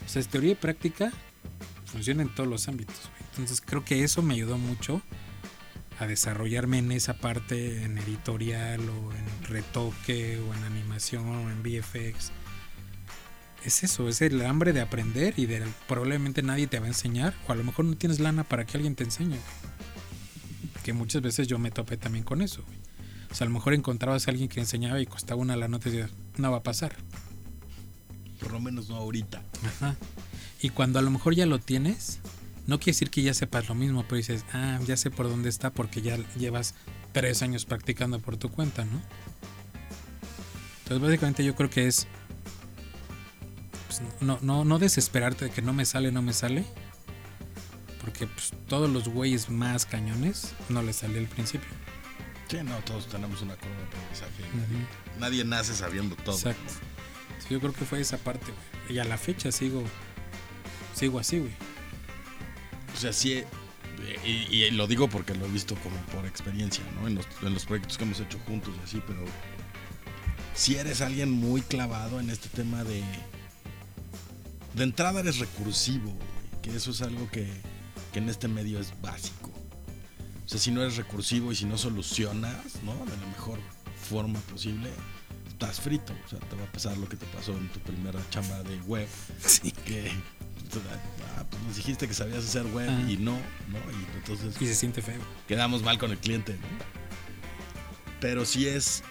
o sea, es teoría y práctica funciona en todos los ámbitos. Entonces, creo que eso me ayudó mucho a desarrollarme en esa parte, en editorial o en retoque o en animación o en VFX. Es eso, es el hambre de aprender y de probablemente nadie te va a enseñar o a lo mejor no tienes lana para que alguien te enseñe. güey. Que muchas veces yo me topé también con eso. güey. O sea, a lo mejor encontrabas a alguien que enseñaba y costaba una lana te decías, no va a pasar. Por lo menos no ahorita. Ajá. Y cuando a lo mejor ya lo tienes, no quiere decir que ya sepas lo mismo, pero dices, ah, ya sé por dónde está porque ya llevas tres años practicando por tu cuenta, ¿no? Entonces básicamente yo creo que es pues, no, no, no desesperarte de que no me sale, no me sale. Porque pues, todos los güeyes más cañones no les sale al principio. Sí, no, todos tenemos una curva de aprendizaje. Ujú. Nadie nace sabiendo todo. Exacto. Sí, yo creo que fue esa parte, güey. Y a la fecha sigo, sigo así, güey. O sea, sí, eh, y, y lo digo porque lo he visto como por experiencia, ¿no? En los, en los proyectos que hemos hecho juntos y así, pero si eres alguien muy clavado en este tema de... De entrada eres recursivo, güey, que eso es algo que, que en este medio es básico. O sea, si no eres recursivo y si no solucionas, ¿no? De la mejor forma posible, estás frito. O sea, te va a pasar lo que te pasó en tu primera chamba de web (laughs) Sí. que ah, pues nos dijiste que sabías hacer web y no, ¿no? Y entonces Y se siente feo. quedamos mal con el cliente, ¿no? Pero sí es,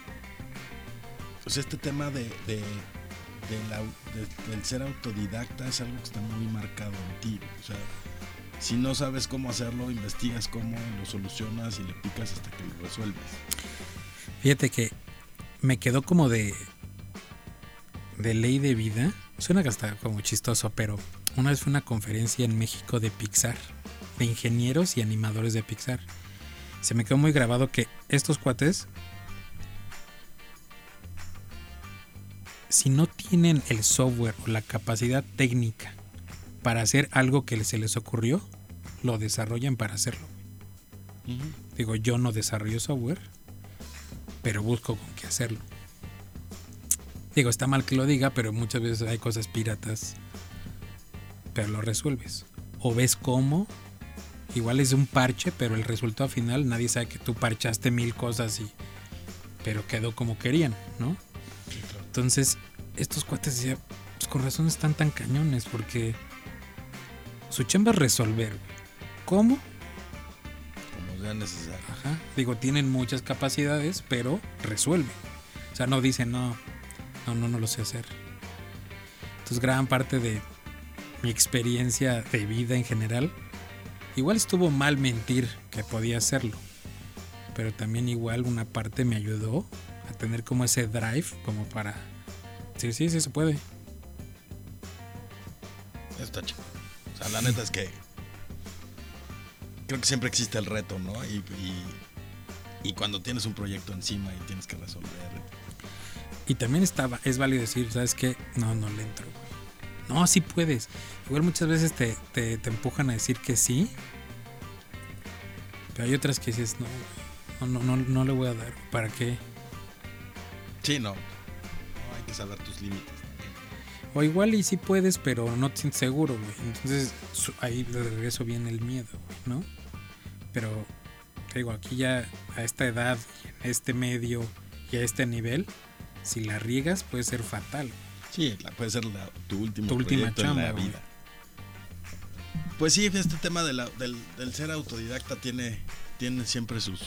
pues este tema de, de, del ser autodidacta es algo que está muy marcado en ti. O sea, si no sabes cómo hacerlo, investigas cómo, lo solucionas y le picas hasta que lo resuelves. Fíjate que me quedó como de, de ley de vida. Suena que está como chistoso, pero una vez fue una conferencia en México de Pixar, de ingenieros y animadores de Pixar. Se me quedó muy grabado que estos cuates, si no tienen el software o la capacidad técnica para hacer algo que se les ocurrió, lo desarrollan para hacerlo. Digo, yo no desarrollo software, pero busco con qué hacerlo. Digo, está mal que lo diga, pero muchas veces hay cosas piratas, pero lo resuelves. O ves cómo, igual es un parche, pero el resultado final nadie sabe que tú parchaste mil cosas y pero quedó como querían, ¿no? Entonces, estos cuates decían, pues con razón están tan cañones porque su chamba es resolver. ¿Cómo? Como sea necesario. Ajá. Digo, tienen muchas capacidades, pero resuelven. O sea, no dicen, no, no, no, no lo sé hacer. Entonces, gran parte de mi experiencia de vida en general, igual estuvo mal mentir que podía hacerlo. Pero también igual una parte me ayudó tener como ese drive como para decir, sí, sí se puede. Está chido la neta es que creo que siempre existe el reto, ¿no? Y, y, cuando tienes un proyecto encima y tienes que resolver. Y también estaba, es válido decir, ¿sabes qué? No, no le entro. No, sí puedes. Igual muchas veces te, te, empujan a decir que sí. Pero hay otras que dices, no, no, no, no le voy a dar. ¿Para qué? Sí, no. no hay que saber tus límites. O igual y sí puedes, pero no te sientes seguro, güey. Entonces ahí de regreso viene el miedo, güey, ¿no? Pero te digo, aquí ya a esta edad, en este medio y a este nivel, si la riegas puede ser fatal. Sí, puede ser tu último tu última chamba, en la vida. Pues sí, este tema del, del, ser autodidacta tiene, tiene siempre sus...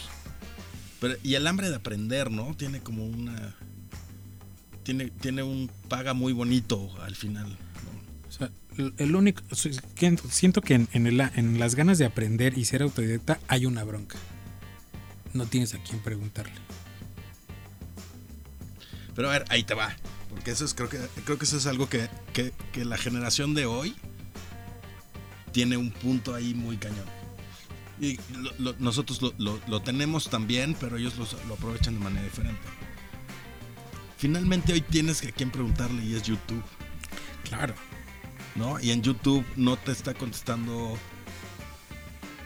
y el hambre de aprender, ¿no? Tiene como una tiene, tiene un paga muy bonito al final. O sea, el único. Siento que en, en, las ganas de aprender y ser autodidacta hay una bronca. No tienes a quién preguntarle. Pero a ver, ahí te va. Porque eso es, creo que, creo que eso es algo que, la generación de hoy tiene un punto ahí muy cañón. Y nosotros lo, tenemos también, pero ellos lo aprovechan de manera diferente finalmente hoy tienes que a quién preguntarle y es YouTube. Claro. ¿No? Y en YouTube no te está contestando.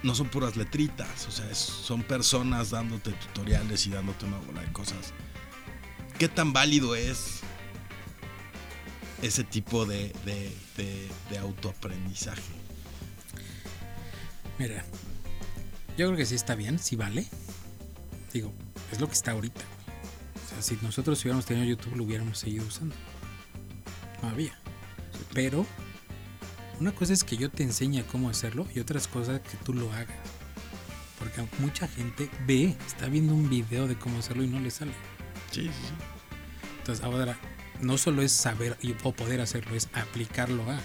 No son puras letritas, o sea, son personas dándote tutoriales y dándote una bola de cosas. ¿Qué tan válido es ese tipo de, de, de autoaprendizaje? Mira, yo creo que sí está bien, sí vale. Digo, es lo que está ahorita si nosotros hubiéramos tenido YouTube lo hubiéramos seguido usando. No había. Pero una cosa es que yo te enseñe cómo hacerlo y otra cosa que tú lo hagas. Porque mucha gente ve, está viendo un video de cómo hacerlo y no le sale. Sí, sí, Entonces ahora no solo es saber o poder hacerlo, es aplicarlo a.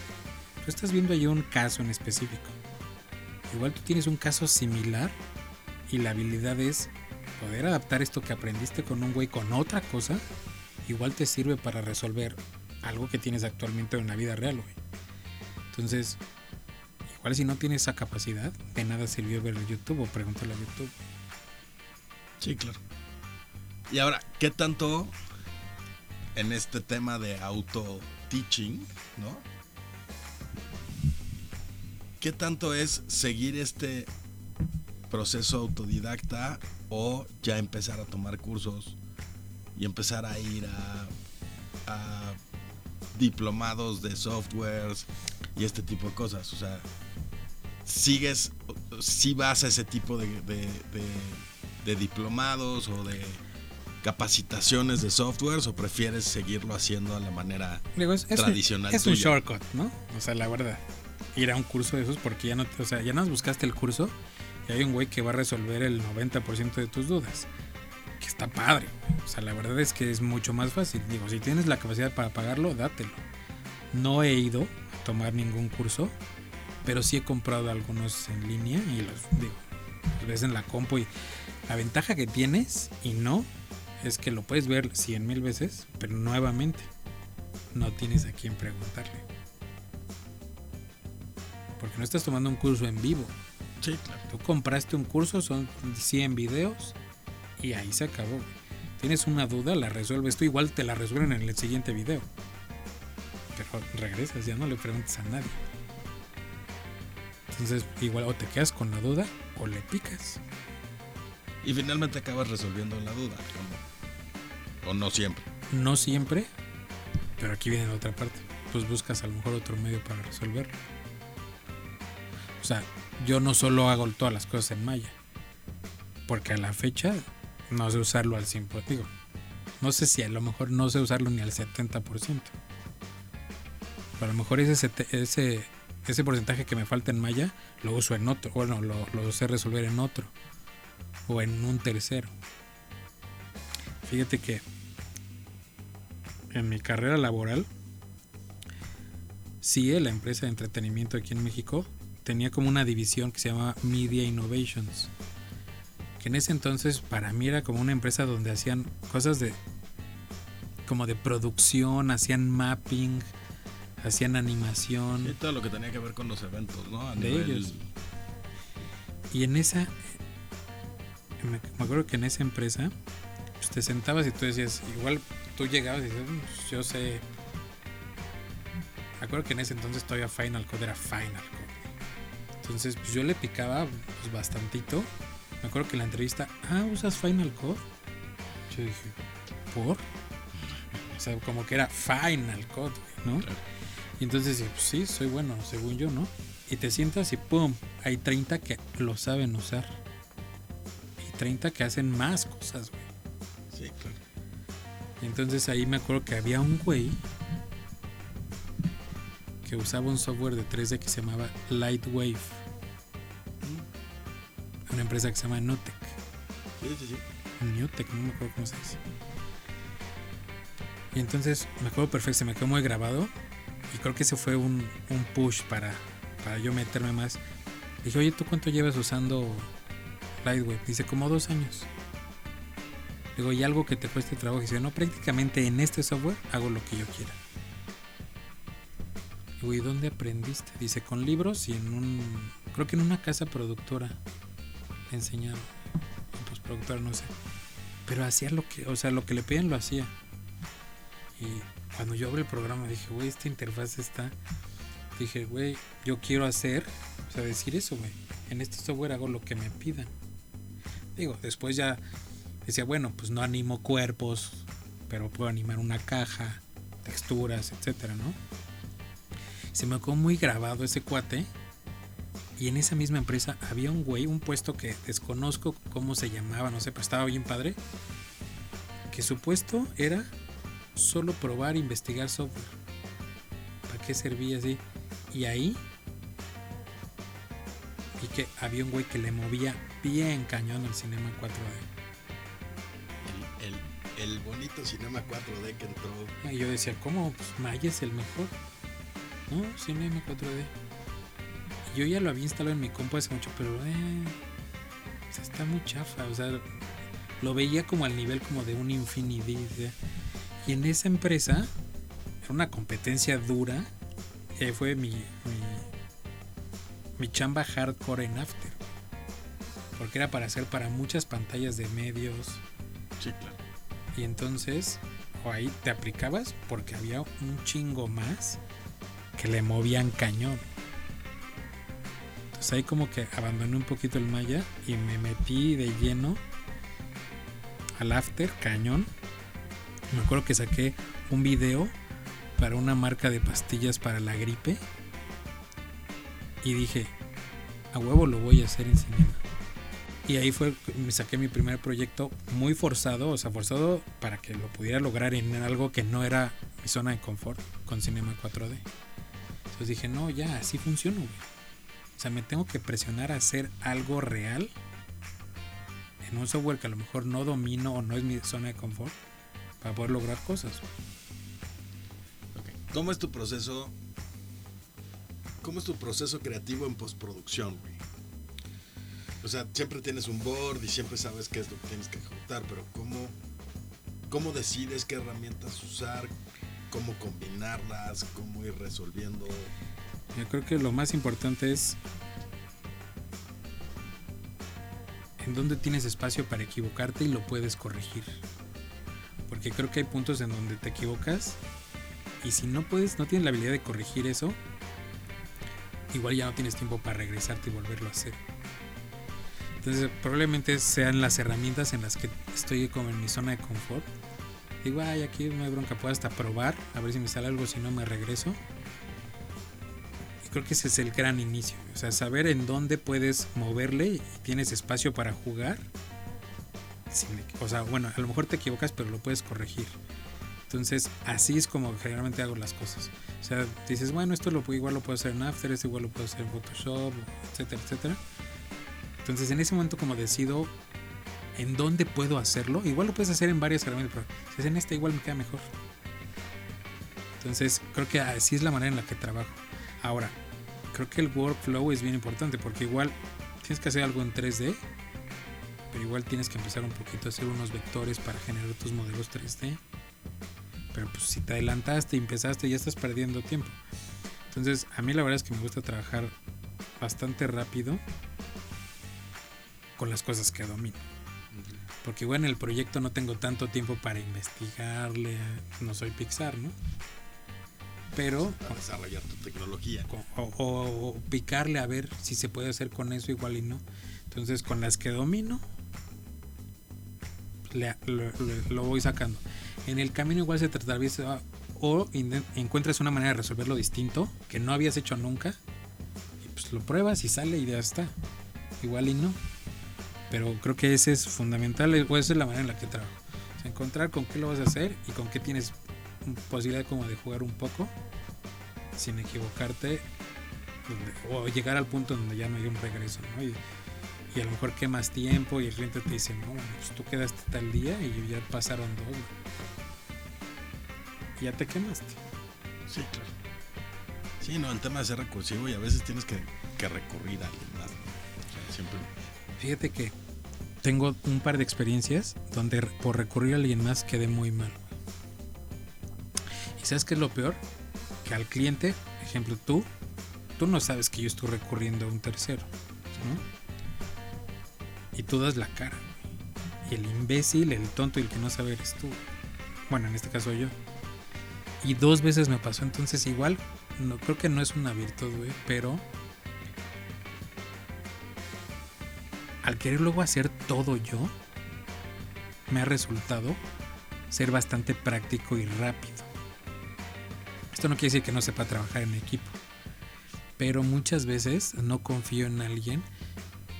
Tú estás viendo ahí un caso en específico. Igual tú tienes un caso similar y la habilidad es poder adaptar esto que aprendiste con un güey con otra cosa, igual te sirve para resolver algo que tienes actualmente en la vida real, güey. Entonces, igual si no tienes esa capacidad, de nada sirvió ver el YouTube o preguntarle a YouTube. Sí, claro. Y ahora, ¿qué tanto en este tema de auto-teaching, ¿no? ¿Qué tanto es seguir este proceso autodidacta o ya empezar a tomar cursos y empezar a ir a, diplomados de softwares y este tipo de cosas. O sea, sigues, si vas a ese tipo de, de, diplomados o de capacitaciones de softwares o prefieres seguirlo haciendo a la manera tradicional. Es, un shortcut, ¿no? O sea, la verdad, ir a un curso de esos porque ya no, o sea, ya no buscaste el curso y hay un güey que va a resolver el 90% de tus dudas. que está padre. O sea, la verdad es que es mucho más fácil. Digo, si tienes la capacidad para pagarlo, dátelo. No he ido a tomar ningún curso, pero sí he comprado algunos en línea y los digo, los ves en la compu y la ventaja que tienes y no es que lo puedes ver cien mil veces, pero nuevamente no tienes a quien preguntarle. Porque no estás tomando un curso en vivo. Sí, claro. Tú compraste un curso, son 100 videos y ahí se acabó. Tienes una duda, la resuelves tú, igual te la resuelven en el siguiente video. Pero regresas, ya no le preguntas a nadie. Entonces, igual o te quedas con la duda o le picas. Y finalmente acabas resolviendo la duda. ¿o no? O no siempre. No siempre, pero aquí viene la otra parte. Pues buscas a lo mejor otro medio para resolverlo. O sea, yo no solo hago todas las cosas en Maya. Porque a la fecha no sé usarlo al 100%. Digo, no sé si a lo mejor no sé usarlo ni al 70%. Pero a lo mejor ese, ese, ese porcentaje que me falta en Maya lo uso en otro. Bueno, lo, lo sé resolver en otro. O en un tercero. Fíjate que en mi carrera laboral, CIE, la empresa de entretenimiento aquí en México, tenía como una división que se llama Media Innovations. Que en ese entonces para mí era como una empresa donde hacían cosas de como de producción, hacían mapping, hacían animación. Y todo lo que tenía que ver con los eventos, ¿no? A De nivel- ellos. Y en esa, me, me acuerdo que en esa empresa, pues te sentabas y tú decías, igual tú llegabas y decías, "Mm, pues yo sé. Me acuerdo que en ese entonces todavía Final Code era Final Code. Entonces, pues yo le picaba pues, bastantito. Me acuerdo que en la entrevista, ah, ¿usas Final Code? Yo dije, ¿por? O sea, como que era Final Code, güey, ¿no? Claro. Y entonces, sí, pues sí, soy bueno, según yo, ¿no? Y te sientas y ¡pum! Hay 30 que lo saben usar. Y 30 que hacen más cosas, güey. Sí, claro. Y entonces ahí me acuerdo que había un güey que usaba un software de 3D que se llamaba Lightwave. Una empresa que se llama Nutec. Sí, sí, sí. Newtek, no me acuerdo cómo se dice. Y entonces me acuerdo perfecto, se me quedó muy grabado. Y creo que ese fue un, un push para, para yo meterme más. Dije, oye, ¿tú cuánto llevas usando Lightwave? Dice, como dos años. Digo, ¿y algo que te cueste trabajo? Dice, no, prácticamente en este software hago lo que yo quiera. Digo, ¿y dónde aprendiste? Dice, con libros y en un. Creo que en una casa productora le enseñaron. O postproductora, no sé. Pero hacía lo que, o sea, lo que le pedían lo hacía. Y cuando yo abrí el programa dije, güey, esta interfaz está. Dije, güey, yo quiero hacer, o sea, decir eso, güey. En este software hago lo que me pidan. Digo, después ya decía, bueno, pues no animo cuerpos, pero puedo animar una caja, texturas, etcétera, ¿no? Se me quedó muy grabado ese cuate. Y en esa misma empresa había un güey, un puesto que desconozco cómo se llamaba, no sé, pero estaba bien padre. Que su puesto era solo probar, investigar software. ¿Para qué servía así? Y ahí vi que había un güey que le movía bien cañón el cinema 4D. El, el, el bonito Cinema 4D que entró. Y yo decía, ¿cómo? Pues Maya es el mejor. No, Cinema 4D. Y yo ya lo había instalado en mi compu hace mucho, pero eh, o sea, está muy chafa. O sea, lo veía como al nivel como de un Infinity. Y en esa empresa, era una competencia dura. eh, fue mi, mi, mi chamba hardcore en After. Porque era para hacer para muchas pantallas de medios, Sí, claro. y entonces, o ahí te aplicabas porque había un chingo más que le movían cañón. Entonces ahí como que abandoné un poquito el Maya y me metí de lleno al after cañón. Me acuerdo que saqué un video para una marca de pastillas para la gripe. Y dije, a huevo lo voy a hacer en cinema. Y ahí fue, me saqué mi primer proyecto muy forzado, o sea, forzado para que lo pudiera lograr en algo que no era mi zona de confort con Cinema 4D. Entonces dije, no, ya, así funciona, güey. O sea, me tengo que presionar a hacer algo real en un software que a lo mejor no domino o no es mi zona de confort para poder lograr cosas. ¿Cómo es tu proceso? ¿Cómo es tu proceso creativo en postproducción, güey? O sea, siempre tienes un board y siempre sabes qué es lo que tienes que ejecutar, pero ¿cómo, cómo decides qué herramientas usar? ¿Cómo combinarlas? ¿Cómo ir resolviendo? Yo creo que lo más importante es en dónde tienes espacio para equivocarte y lo puedes corregir. Porque creo que hay puntos en donde te equivocas y si no puedes, no tienes la habilidad de corregir eso, igual ya no tienes tiempo para regresarte y volverlo a hacer. Entonces probablemente sean las herramientas en las que estoy como en mi zona de confort. Digo, ay, aquí no hay bronca, puedo hasta probar, a ver si me sale algo, si no me regreso. Y creo que ese es el gran inicio. O sea, saber en dónde puedes moverle y tienes espacio para jugar. O sea, bueno, a lo mejor te equivocas, pero lo puedes corregir. Entonces, así es como generalmente hago las cosas. O sea, dices, bueno, esto lo, igual lo puedo hacer en After, esto igual lo puedo hacer en Photoshop, etcétera, etcétera. Entonces, en ese momento, como decido en dónde puedo hacerlo, igual lo puedes hacer en varias herramientas, pero si es en esta, igual me queda mejor. Entonces, creo que así es la manera en la que trabajo. Ahora, creo que el workflow es bien importante porque igual tienes que hacer algo en 3D, pero igual tienes que empezar un poquito a hacer unos vectores para generar tus modelos 3D pero pues si te adelantaste y empezaste ya estás perdiendo tiempo. Entonces a mí la verdad es que me gusta trabajar bastante rápido con las cosas que domino. Porque igual en el proyecto no tengo tanto tiempo para investigarle, no soy Pixar, ¿no? Pero... Para desarrollar tu tecnología. O, picarle a ver si se puede hacer con eso igual y no. Entonces con las que domino, lo voy sacando en el camino igual se te o encuentras una manera de resolverlo distinto que no habías hecho nunca y pues lo pruebas y sale y ya está. Igual y no. Pero creo que ese es fundamental, o esa es la manera en la que trabajo. encontrar con qué lo vas a hacer y con qué tienes posibilidad como de jugar un poco sin equivocarte o llegar al punto donde ya no hay un regreso, ¿no? Y, y a lo mejor quemas tiempo y el cliente te dice, no, pues tú quedaste tal día y ya pasaron dos. Y ya te quemaste. Sí, claro. Sí, no, el tema de ser recursivo y a veces tienes que, recurrir a alguien más. siempre. Fíjate que tengo un par de experiencias donde por recurrir a alguien más quedé muy mal. ¿Y sabes qué es lo peor? Que al cliente, ejemplo tú, tú no sabes que yo estoy recurriendo a un tercero. ¿no? y tú das la cara. Y el imbécil, el tonto y el que no sabe eres tú. Bueno, en este caso yo. Y dos veces me pasó, entonces igual, no creo que no es una virtud, pero al querer luego hacer todo yo, me ha resultado ser bastante práctico y rápido. Esto no quiere decir que no sepa trabajar en equipo, pero muchas veces no confío en alguien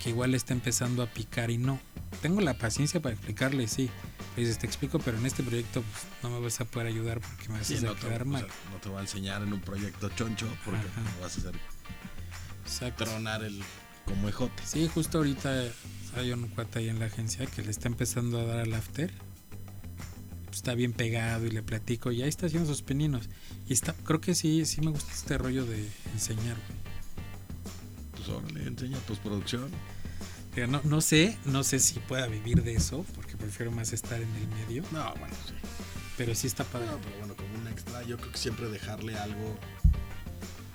que igual está empezando a picar y no. Tengo la paciencia para explicarle, sí. Pues te explico, pero en este proyecto pues, no me vas a poder ayudar porque me vas a hacer quedar mal. no te voy a enseñar en un proyecto choncho porque me vas a hacer Exacto. tronar el como ejote. Sí, justo ahorita hay un cuate ahí en la agencia que le está empezando a dar al after. Está bien pegado y le platico y ahí está haciendo sus peninos. Y está, creo que sí, sí me gusta este rollo de enseñar. Pues órale, enseña postproducción. No, no sé, no sé si pueda vivir de eso, porque prefiero más estar en el medio. No, bueno, sí. Pero sí está padre. No, pero bueno, como un extra, yo creo que siempre dejarle algo.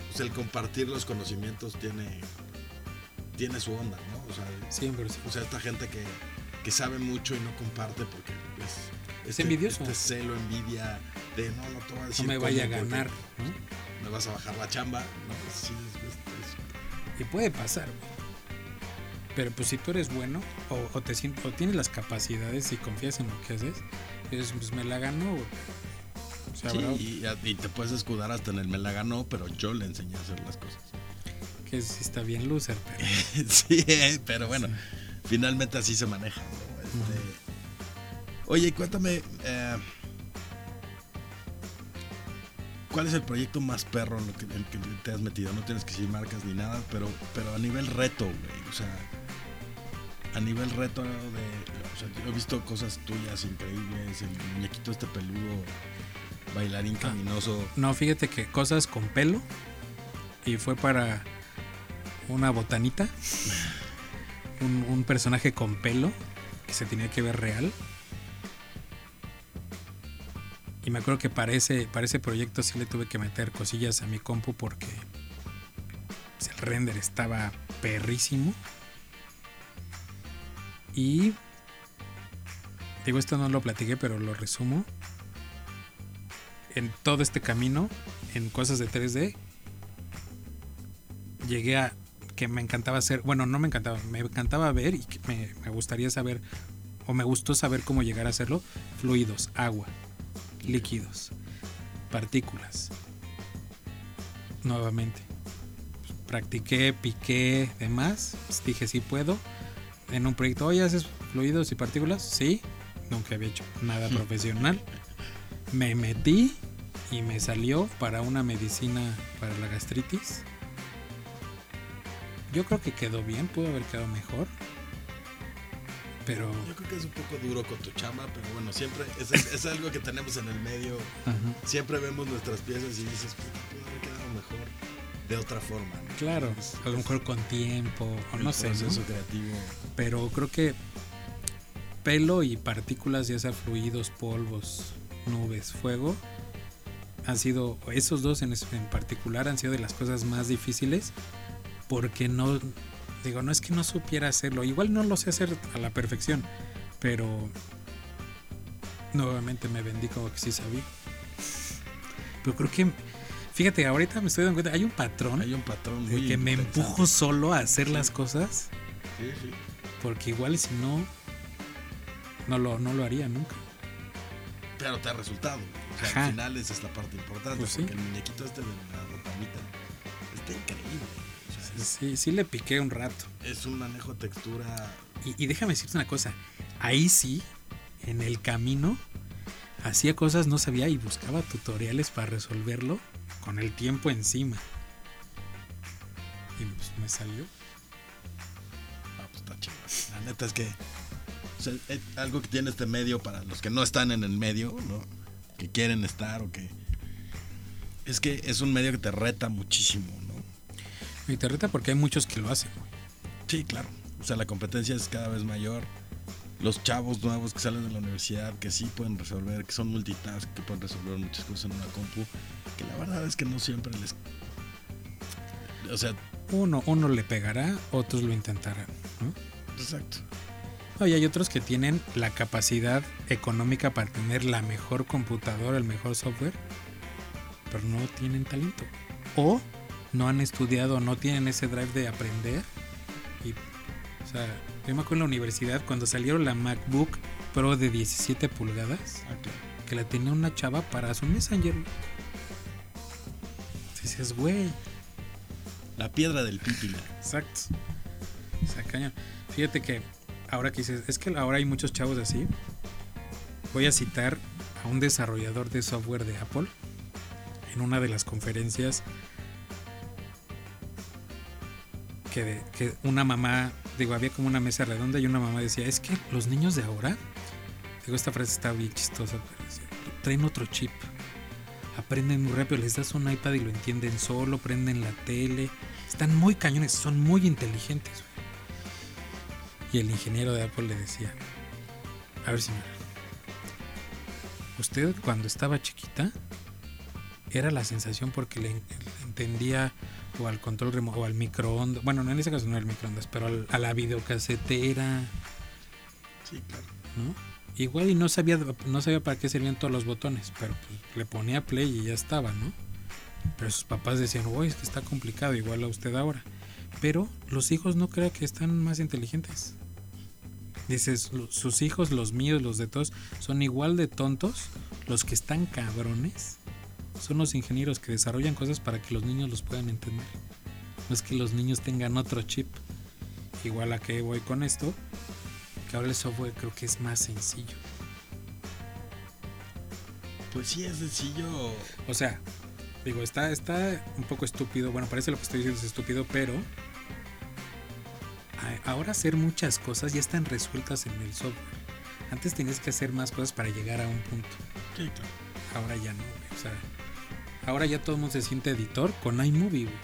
Pues el compartir los conocimientos tiene. Tiene su onda, ¿no? O sea, Siempre, o sea esta gente que, que sabe mucho y no comparte porque es, es envidioso. Este celo, envidia de no, no te voy a decir. No me vaya a ganar, ¿no? Me vas a bajar la chamba, ¿no? Sí, es, y puede pasar, güey. Pero pues si tú eres bueno o, te sientes, o tienes las capacidades y confías en lo que haces, pues me la ganó. sí, y, te puedes escudar hasta en el me la ganó, pero yo le enseñé a hacer las cosas. Que sí está bien loser, pero... (laughs) sí, pero bueno, finalmente así se maneja. Este, oye, cuéntame, eh, ¿cuál es el proyecto más perro en, el que, te has metido? No tienes que decir marcas ni nada, pero, pero a nivel reto, güey. O sea, a nivel reto de. O sea, yo he visto cosas tuyas increíbles. El muñequito este peludo, bailarín Ah. caminoso. No, fíjate que cosas con pelo. Y fue para una botanita. Un, personaje con pelo que se tenía que ver real. Y me acuerdo que para ese, para ese proyecto sí le tuve que meter cosillas a mi compu porque pues, el render estaba perrísimo. Y digo, esto no lo platiqué, pero lo resumo. En todo este camino, en cosas de 3D, llegué a que me encantaba hacer, bueno, no me encantaba, me encantaba ver y que me, me gustaría saber, o me gustó saber cómo llegar a hacerlo, fluidos, agua, líquidos, partículas. Nuevamente. Practiqué, piqué, demás. Pues dije, sí puedo. En un proyecto, oye, ¿haces fluidos y partículas? Sí. Nunca había hecho nada (laughs) profesional. Me metí y me salió para una medicina para la gastritis. Yo creo que quedó bien, pudo haber quedado mejor. Pero... Yo creo que es un poco duro con tu chama, pero bueno, siempre es, es algo que tenemos en el medio. ajá. Siempre vemos nuestras piezas y dices, puta, pudo haber quedado mejor de otra forma. ¿no? Claro, Es- a lo mejor con tiempo, o no sé, ¿no? proceso creativo. Pero creo que pelo y partículas, ya sea fluidos, polvos, nubes, fuego, han sido, esos dos en, en particular han sido de las cosas más difíciles porque no, digo, no es que no supiera hacerlo, igual no lo sé hacer a la perfección, pero nuevamente me vendí como que sí sabía. Pero creo que, fíjate, ahorita me estoy dando cuenta, hay un patrón Hay un patrón de que me empujo solo a hacer las cosas. Sí, sí. Porque igual si no, no lo, no lo haría nunca. Pero te ha resultado. O sea, al final esa es la parte importante. Pues porque el muñequito este de la botanita está increíble. Sí, sí le piqué un rato. es un manejo textura. Y, y déjame decirte una cosa. Ahí sí, en el camino, hacía cosas, no sabía y buscaba tutoriales para resolverlo con el tiempo encima. Y pues me salió. Ah, pues está chido. La neta es que. o sea, es algo que tiene este medio para los que no están en el medio, ¿no? Que quieren estar o que. Es que es un medio que te reta muchísimo, ¿no? Y te reta porque hay muchos que lo hacen. Sí, claro. O sea, la competencia es cada vez mayor. Los chavos nuevos que salen de la universidad, que sí pueden resolver, que son multitask, que pueden resolver muchas cosas en una compu, que la verdad es que no siempre les... O sea, Uno, uno le pegará, otros lo intentarán. ¿no? exacto. Oye, hay otros que tienen la capacidad económica para tener la mejor computadora, el mejor software, pero no tienen talento. O no han estudiado, no tienen ese drive de aprender. Y, o sea, yo me acuerdo en la universidad cuando salieron la MacBook Pro de 17 pulgadas, que la tenía una chava para su Messenger. Dices, güey, La piedra del pípila. Exacto. O sea, cañón. Fíjate que ahora que dices, es que ahora hay muchos chavos así. Voy a citar a un desarrollador de software de Apple en una de las conferencias que, una mamá, digo, había como una mesa redonda y una mamá decía, es que los niños de ahora, digo, esta frase está bien chistosa, pero decía, traen otro chip. Aprenden muy rápido, les das un iPad y lo entienden solo, prenden la tele, están muy cañones, son muy inteligentes. Y el ingeniero de Apple le decía, a ver señora, usted cuando estaba chiquita era la sensación porque le entendía o al control remoto o al microondas, bueno, no en ese caso no era el microondas, pero al- a la videocasetera, Sí, claro. ¿no? Igual y no sabía, no sabía para qué servían todos los botones, pero pues, le ponía play y ya estaba, ¿no? Pero sus papás decían, uy, es que está complicado, igual a usted ahora. Pero los hijos no creo que están más inteligentes. Dices, sus hijos, los míos, los de todos, son igual de tontos. Los que están cabrones son los ingenieros que desarrollan cosas para que los niños los puedan entender. No es que los niños tengan otro chip. Igual a que voy con esto, que ahora el software creo que es más sencillo. Pues sí, es sencillo. O sea, digo, está, está un poco estúpido. Bueno, parece lo que estoy diciendo es estúpido, pero ahora hacer muchas cosas ya están resueltas en el software. Antes tenías que hacer más cosas para llegar a un punto. Sí, claro. Ahora ya no. O sea, ahora ya todo el mundo se siente editor con iMovie, güey.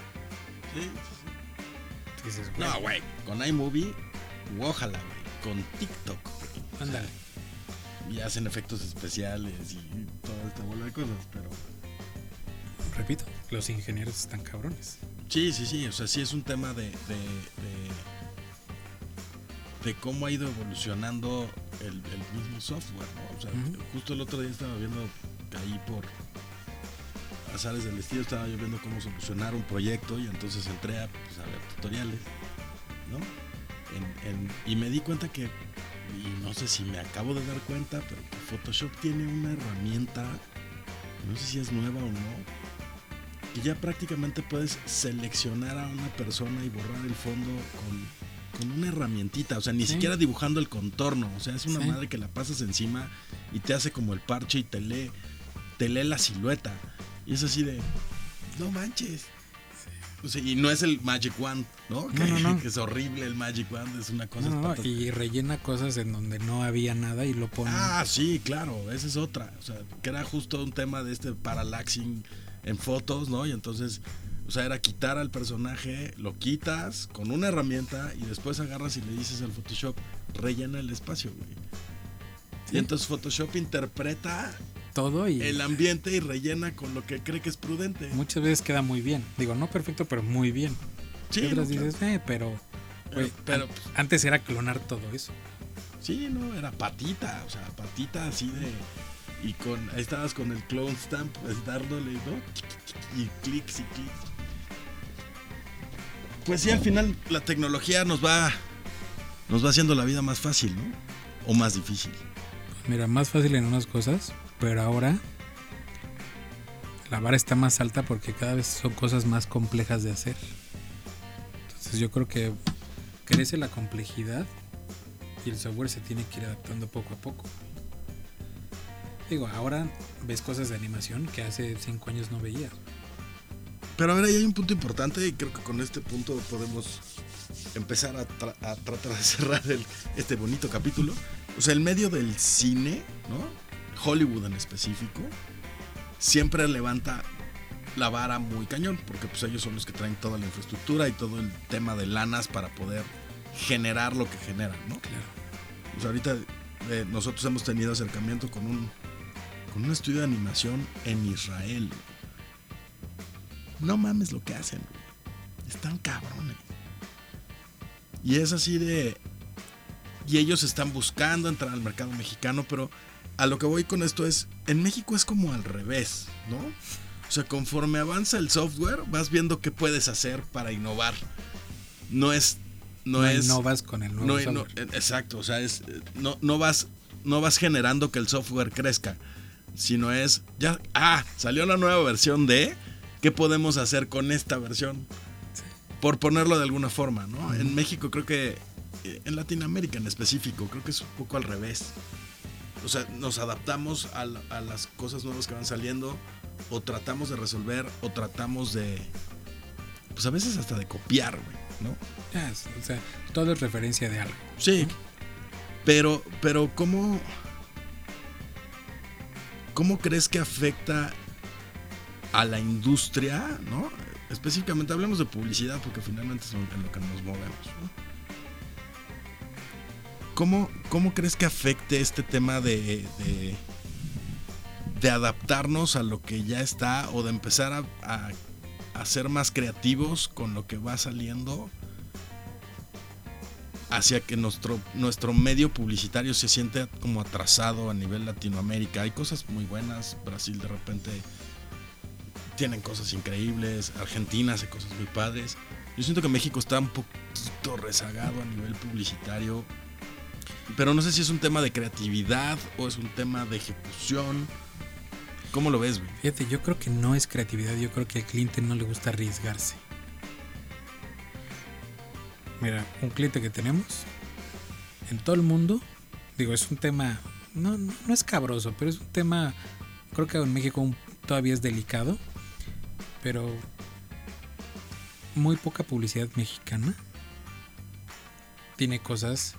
Sí, sí, sí. No, güey. Con iMovie, ojalá, güey. Con TikTok. ándale. Y hacen efectos especiales y toda esta bola de cosas, pero. Repito, los ingenieros están cabrones. Sí, sí, sí. O sea, sí es un tema de. de, de, de cómo ha ido evolucionando el, el mismo software, ¿no? O sea, justo el otro día estaba viendo ahí por azares del estilo, estaba yo viendo cómo solucionar un proyecto y entonces entré a, pues, a ver tutoriales, ¿no? En- en- y me di cuenta que, y no sé si me acabo de dar cuenta, pero Photoshop tiene una herramienta, no sé si es nueva o no, que ya prácticamente puedes seleccionar a una persona y borrar el fondo con, con una herramientita, o sea, ni Sí. siquiera dibujando el contorno, o sea, es una Sí. madre que la pasas encima y te hace como el parche y te lee, te lee la silueta. Y es así de, no manches. O sea, y no es el Magic Wand, ¿no? Que, no, no. (laughs) que es horrible el Magic Wand, es una cosa espantosa. y rellena cosas en donde no había nada y lo pone. Ah, sí, claro, esa es otra. O sea, que era justo un tema de este parallaxing en fotos, ¿no? Y entonces, o sea, era quitar al personaje, lo quitas con una herramienta y después agarras y le dices al Photoshop, rellena el espacio, güey. Sí. Y entonces Photoshop interpreta todo y el ambiente y rellena con lo que cree que es prudente. muchas veces queda muy bien. Digo, no perfecto, pero muy bien. Sí, y otras no, claro. dices, eh, pero. Eh, pero, pues, antes era clonar todo eso. Sí, no, era patita, o sea, patita así de. Y con. Ahí estabas con el clone stamp, pues dándole, ¿no? Y clics y clics. Pues sí, al final la tecnología nos va. Nos va haciendo la vida más fácil, ¿no? O más difícil. Mira, más fácil en unas cosas, pero ahora la vara está más alta porque cada vez son cosas más complejas de hacer. Entonces yo creo que crece la complejidad y el software se tiene que ir adaptando poco a poco. Digo, ahora ves cosas de animación que hace cinco años no veías. Pero a ver, ahí hay un punto importante y creo que con este punto podemos empezar a, tra- a tratar de (laughs) cerrar este bonito capítulo. O sea, el medio del cine, ¿no? Hollywood en específico, siempre levanta la vara muy cañón, porque pues ellos son los que traen toda la infraestructura y todo el tema de lanas para poder generar lo que generan, ¿no? Claro. Sea, ahorita eh, nosotros hemos tenido acercamiento con un, con un estudio de animación en Israel. No mames lo que hacen. Están cabrones. Y es así de... Y ellos están buscando entrar al mercado mexicano, pero a lo que voy con esto es, en México es como al revés, ¿no? O sea, conforme avanza el software, vas viendo qué puedes hacer para innovar. No es... No, No, es innovas con el nuevo no, software. eh, exacto, o sea, es, eh, no, no, vas, no vas generando que el software crezca, sino es, ya, ah, salió la nueva versión de, ¿qué podemos hacer con esta versión? Por ponerlo de alguna forma, ¿no? En México creo que, eh, en Latinoamérica en específico, creo que es un poco al revés. O sea, nos adaptamos a, a las cosas nuevas que van saliendo, o tratamos de resolver, o tratamos de, pues a veces hasta de copiar, güey, ¿no? Ya, o sea, todo es referencia de algo. Sí. Pero, pero ¿cómo, ¿cómo crees que afecta a la industria, ¿no? Específicamente hablemos de publicidad porque finalmente es en lo que nos movemos. ¿no? ¿Cómo, ¿Cómo crees que afecte este tema de, de, adaptarnos a lo que ya está o de empezar a, a- a ser más creativos con lo que va saliendo? hacia que nuestro, nuestro medio publicitario se siente como atrasado a nivel Latinoamérica. Hay cosas muy buenas, Brasil de repente tienen cosas increíbles, Argentina hace cosas muy padres. Yo siento que México está un poquito rezagado a nivel publicitario, pero no sé si es un tema de creatividad o es un tema de ejecución. ¿Cómo lo ves, güey? Fíjate, yo creo que no es creatividad, yo creo que al cliente no le gusta arriesgarse. Mira, un cliente que tenemos en todo el mundo, digo, es un tema, no, no, es cabroso, pero es un tema, creo que en México todavía es delicado, pero muy poca publicidad mexicana tiene cosas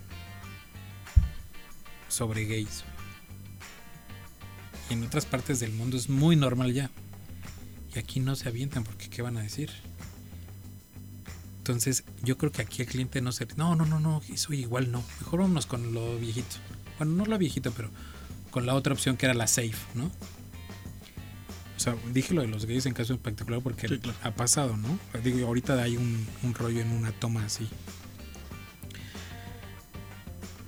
sobre gays. Y en otras partes del mundo es muy normal ya. Y aquí no se avientan porque ¿qué van a decir? Entonces yo creo que aquí el cliente no se... No, no, no, no, eso igual no. Mejor vámonos con lo viejito. Bueno, no lo viejito, pero con la otra opción que era la safe, ¿no? O sea, dije lo de los gays en caso en particular porque Sí, claro. ha pasado, ¿no? Digo, ahorita hay un, un rollo en una toma así.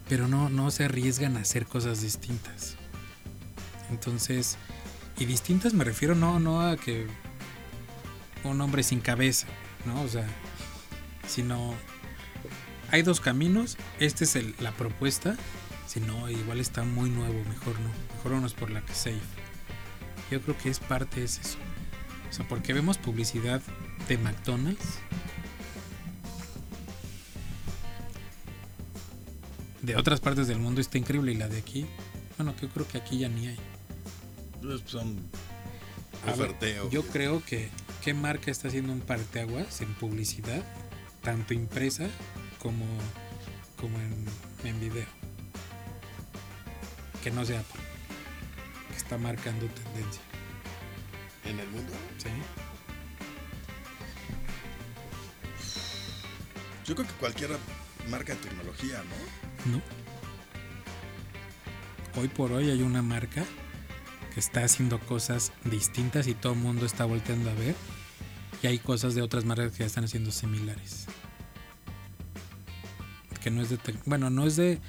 Pero no, no se arriesgan a hacer cosas distintas. Entonces, y distintas me refiero no, no a que un hombre sin cabeza, ¿no? O sea, sino hay dos caminos, esta es el- la propuesta, si no, igual está muy nuevo, mejor no, mejor vámonos por la que safe. Yo creo que es parte es eso. O sea, porque vemos publicidad de McDonald's. De otras partes del mundo está increíble y la de aquí, bueno, que yo creo que aquí ya ni hay. Pues son ver, oferteo. yo creo que qué marca está haciendo un parteaguas en publicidad, tanto impresa como, como en, en video. Que no sea Apple, que está marcando tendencia. en el mundo. ¿sí? Yo creo que cualquier marca de tecnología, ¿no? Hoy por hoy hay una marca que está haciendo cosas distintas y todo el mundo está volteando a ver. Y hay cosas de otras marcas que ya están haciendo similares. Que no es de bueno, no es de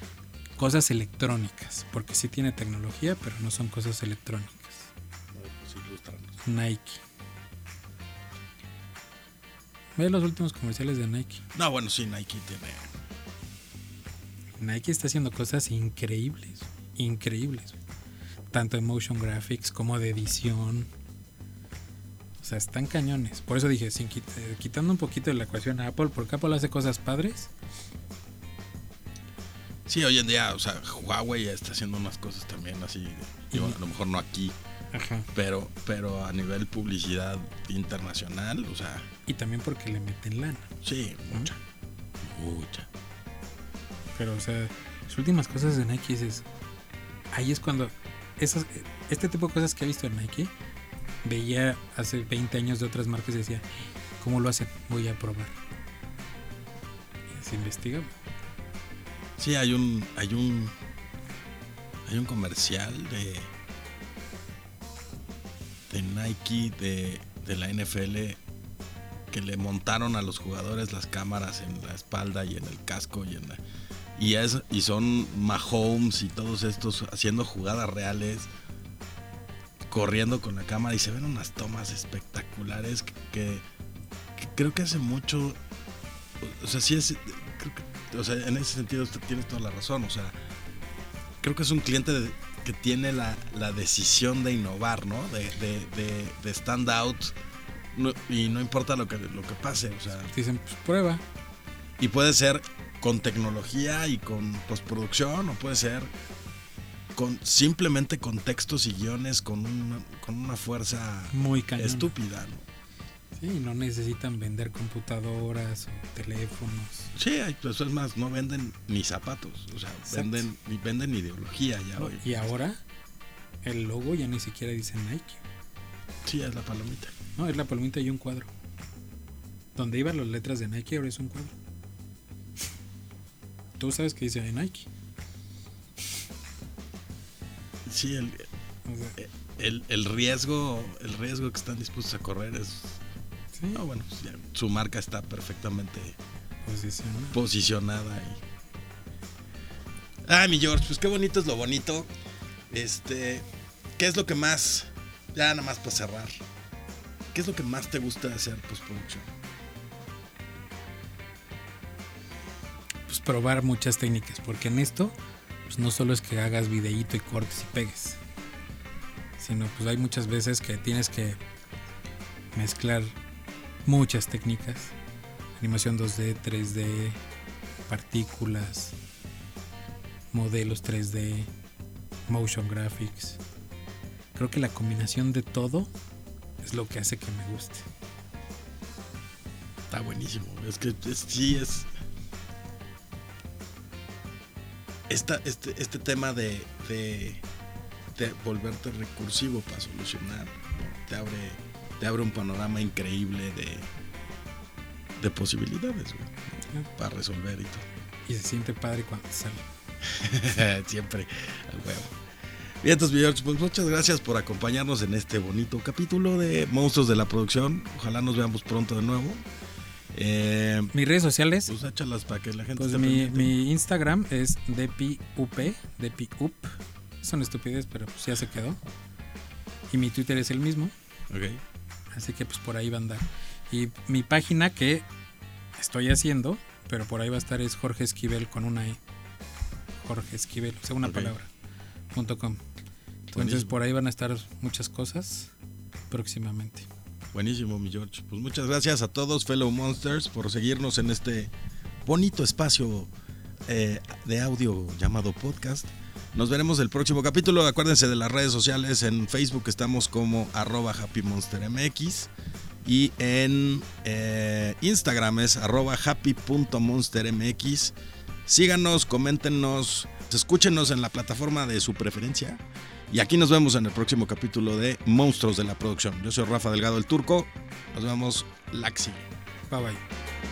cosas electrónicas, porque sí tiene tecnología, pero no son cosas electrónicas. Nike. Ve los últimos comerciales de Nike. No, bueno, sí, Nike tiene. Nike está haciendo cosas increíbles, increíbles. Tanto de motion graphics como de edición. O sea, están cañones. Por eso dije, sin quit- eh, quitando un poquito de la ecuación a Apple, porque Apple hace cosas padres. Sí, hoy en día, o sea, Huawei está haciendo unas cosas también así. digo, Y- a lo mejor no aquí, Ajá. pero, pero a nivel publicidad internacional, o sea, Y también porque le meten lana. sí, mucha. Mucha. Pero, o sea, las últimas cosas de Nike es. Ahí es cuando. Esas, este tipo de cosas que he visto en Nike, veía hace 20 años de otras marcas y decía, ¿cómo lo hacen? Voy a probar. Se investiga. Sí, hay un, hay un, hay un comercial de, de Nike de, de la NFL que le montaron a los jugadores las cámaras en la espalda y en el casco y en la, y es y son Mahomes y todos estos haciendo jugadas reales corriendo con la cámara y se ven unas tomas espectaculares que, que- que creo que hace mucho o sea sí es creo que o sea, en ese sentido tienes toda la razón. O sea, creo que es un cliente de- que tiene la, la decisión de innovar, ¿no? De, de, de, de stand out no- y no importa lo que, lo que pase. O sea, Dicen, pues prueba. y puede ser con tecnología y con postproducción, o puede ser con simplemente con textos y guiones con una, con una fuerza Muy estúpida, ¿no? Sí, no necesitan vender computadoras o teléfonos. Sí, pues es más, no venden ni zapatos, o sea, Exacto. venden, venden ideología ya ¿no? hoy. Y ahora el logo ya ni siquiera dice Nike. Sí, es la palomita. No, es la palomita y un cuadro. Donde iban las letras de Nike ahora es un cuadro. Tú sabes que dice Nike. Sí, el, sea, el, el riesgo, el riesgo que están dispuestos a correr es. sí, No, bueno, pues ya, su marca está perfectamente posicionado. posicionada ahí. Ah, mi George, pues qué bonito es lo bonito. Este, ¿qué es lo que más, ya nada más para cerrar, qué es lo que más te gusta de hacer postproducción? Pues probar muchas técnicas, porque en esto pues no solo es que hagas videíto y cortes y pegues, sino pues hay muchas veces que tienes que mezclar muchas técnicas, animación 2D, 3D, partículas, modelos 3D, motion graphics. Creo que la combinación de todo es lo que hace que me guste. Está buenísimo. Es que es- sí es. Esta, este, este tema de, de, de volverte recursivo para solucionar te abre, te abre un panorama increíble de, de posibilidades güey, para resolver y todo. Y se siente padre cuando te sale. (laughs) Siempre, al huevo. Bien, entonces, George, pues muchas gracias por acompañarnos en este bonito capítulo de Monstruos de la Producción. Ojalá nos veamos pronto de nuevo. Eh, Mis redes sociales. Pues échalas para que la gente Pues mi, mi, Instagram es depiup, depiup. Es una estupidez, pero pues ya se quedó. Y mi Twitter es el mismo. Ok. Así que pues por ahí va a andar. Y mi página que estoy haciendo, pero por ahí va a estar es Jorge Esquivel con una E. Jorge Esquivel, o sea, una palabra. Punto com. Entonces por ahí van a estar muchas cosas próximamente. Buenísimo, mi George. Pues muchas gracias a todos, fellow monsters, por seguirnos en este bonito espacio eh, de audio llamado podcast. Nos veremos el próximo capítulo. Acuérdense de las redes sociales. En Facebook estamos como arroba happymonstermx. Y en eh, Instagram es arroba happy.monstermx. Síganos, coméntenos, escúchenos en la plataforma de su preferencia. Y aquí nos vemos en el próximo capítulo de Monstruos de la Producción. Yo soy Rafa Delgado el Turco. Nos vemos Laxi. Bye bye.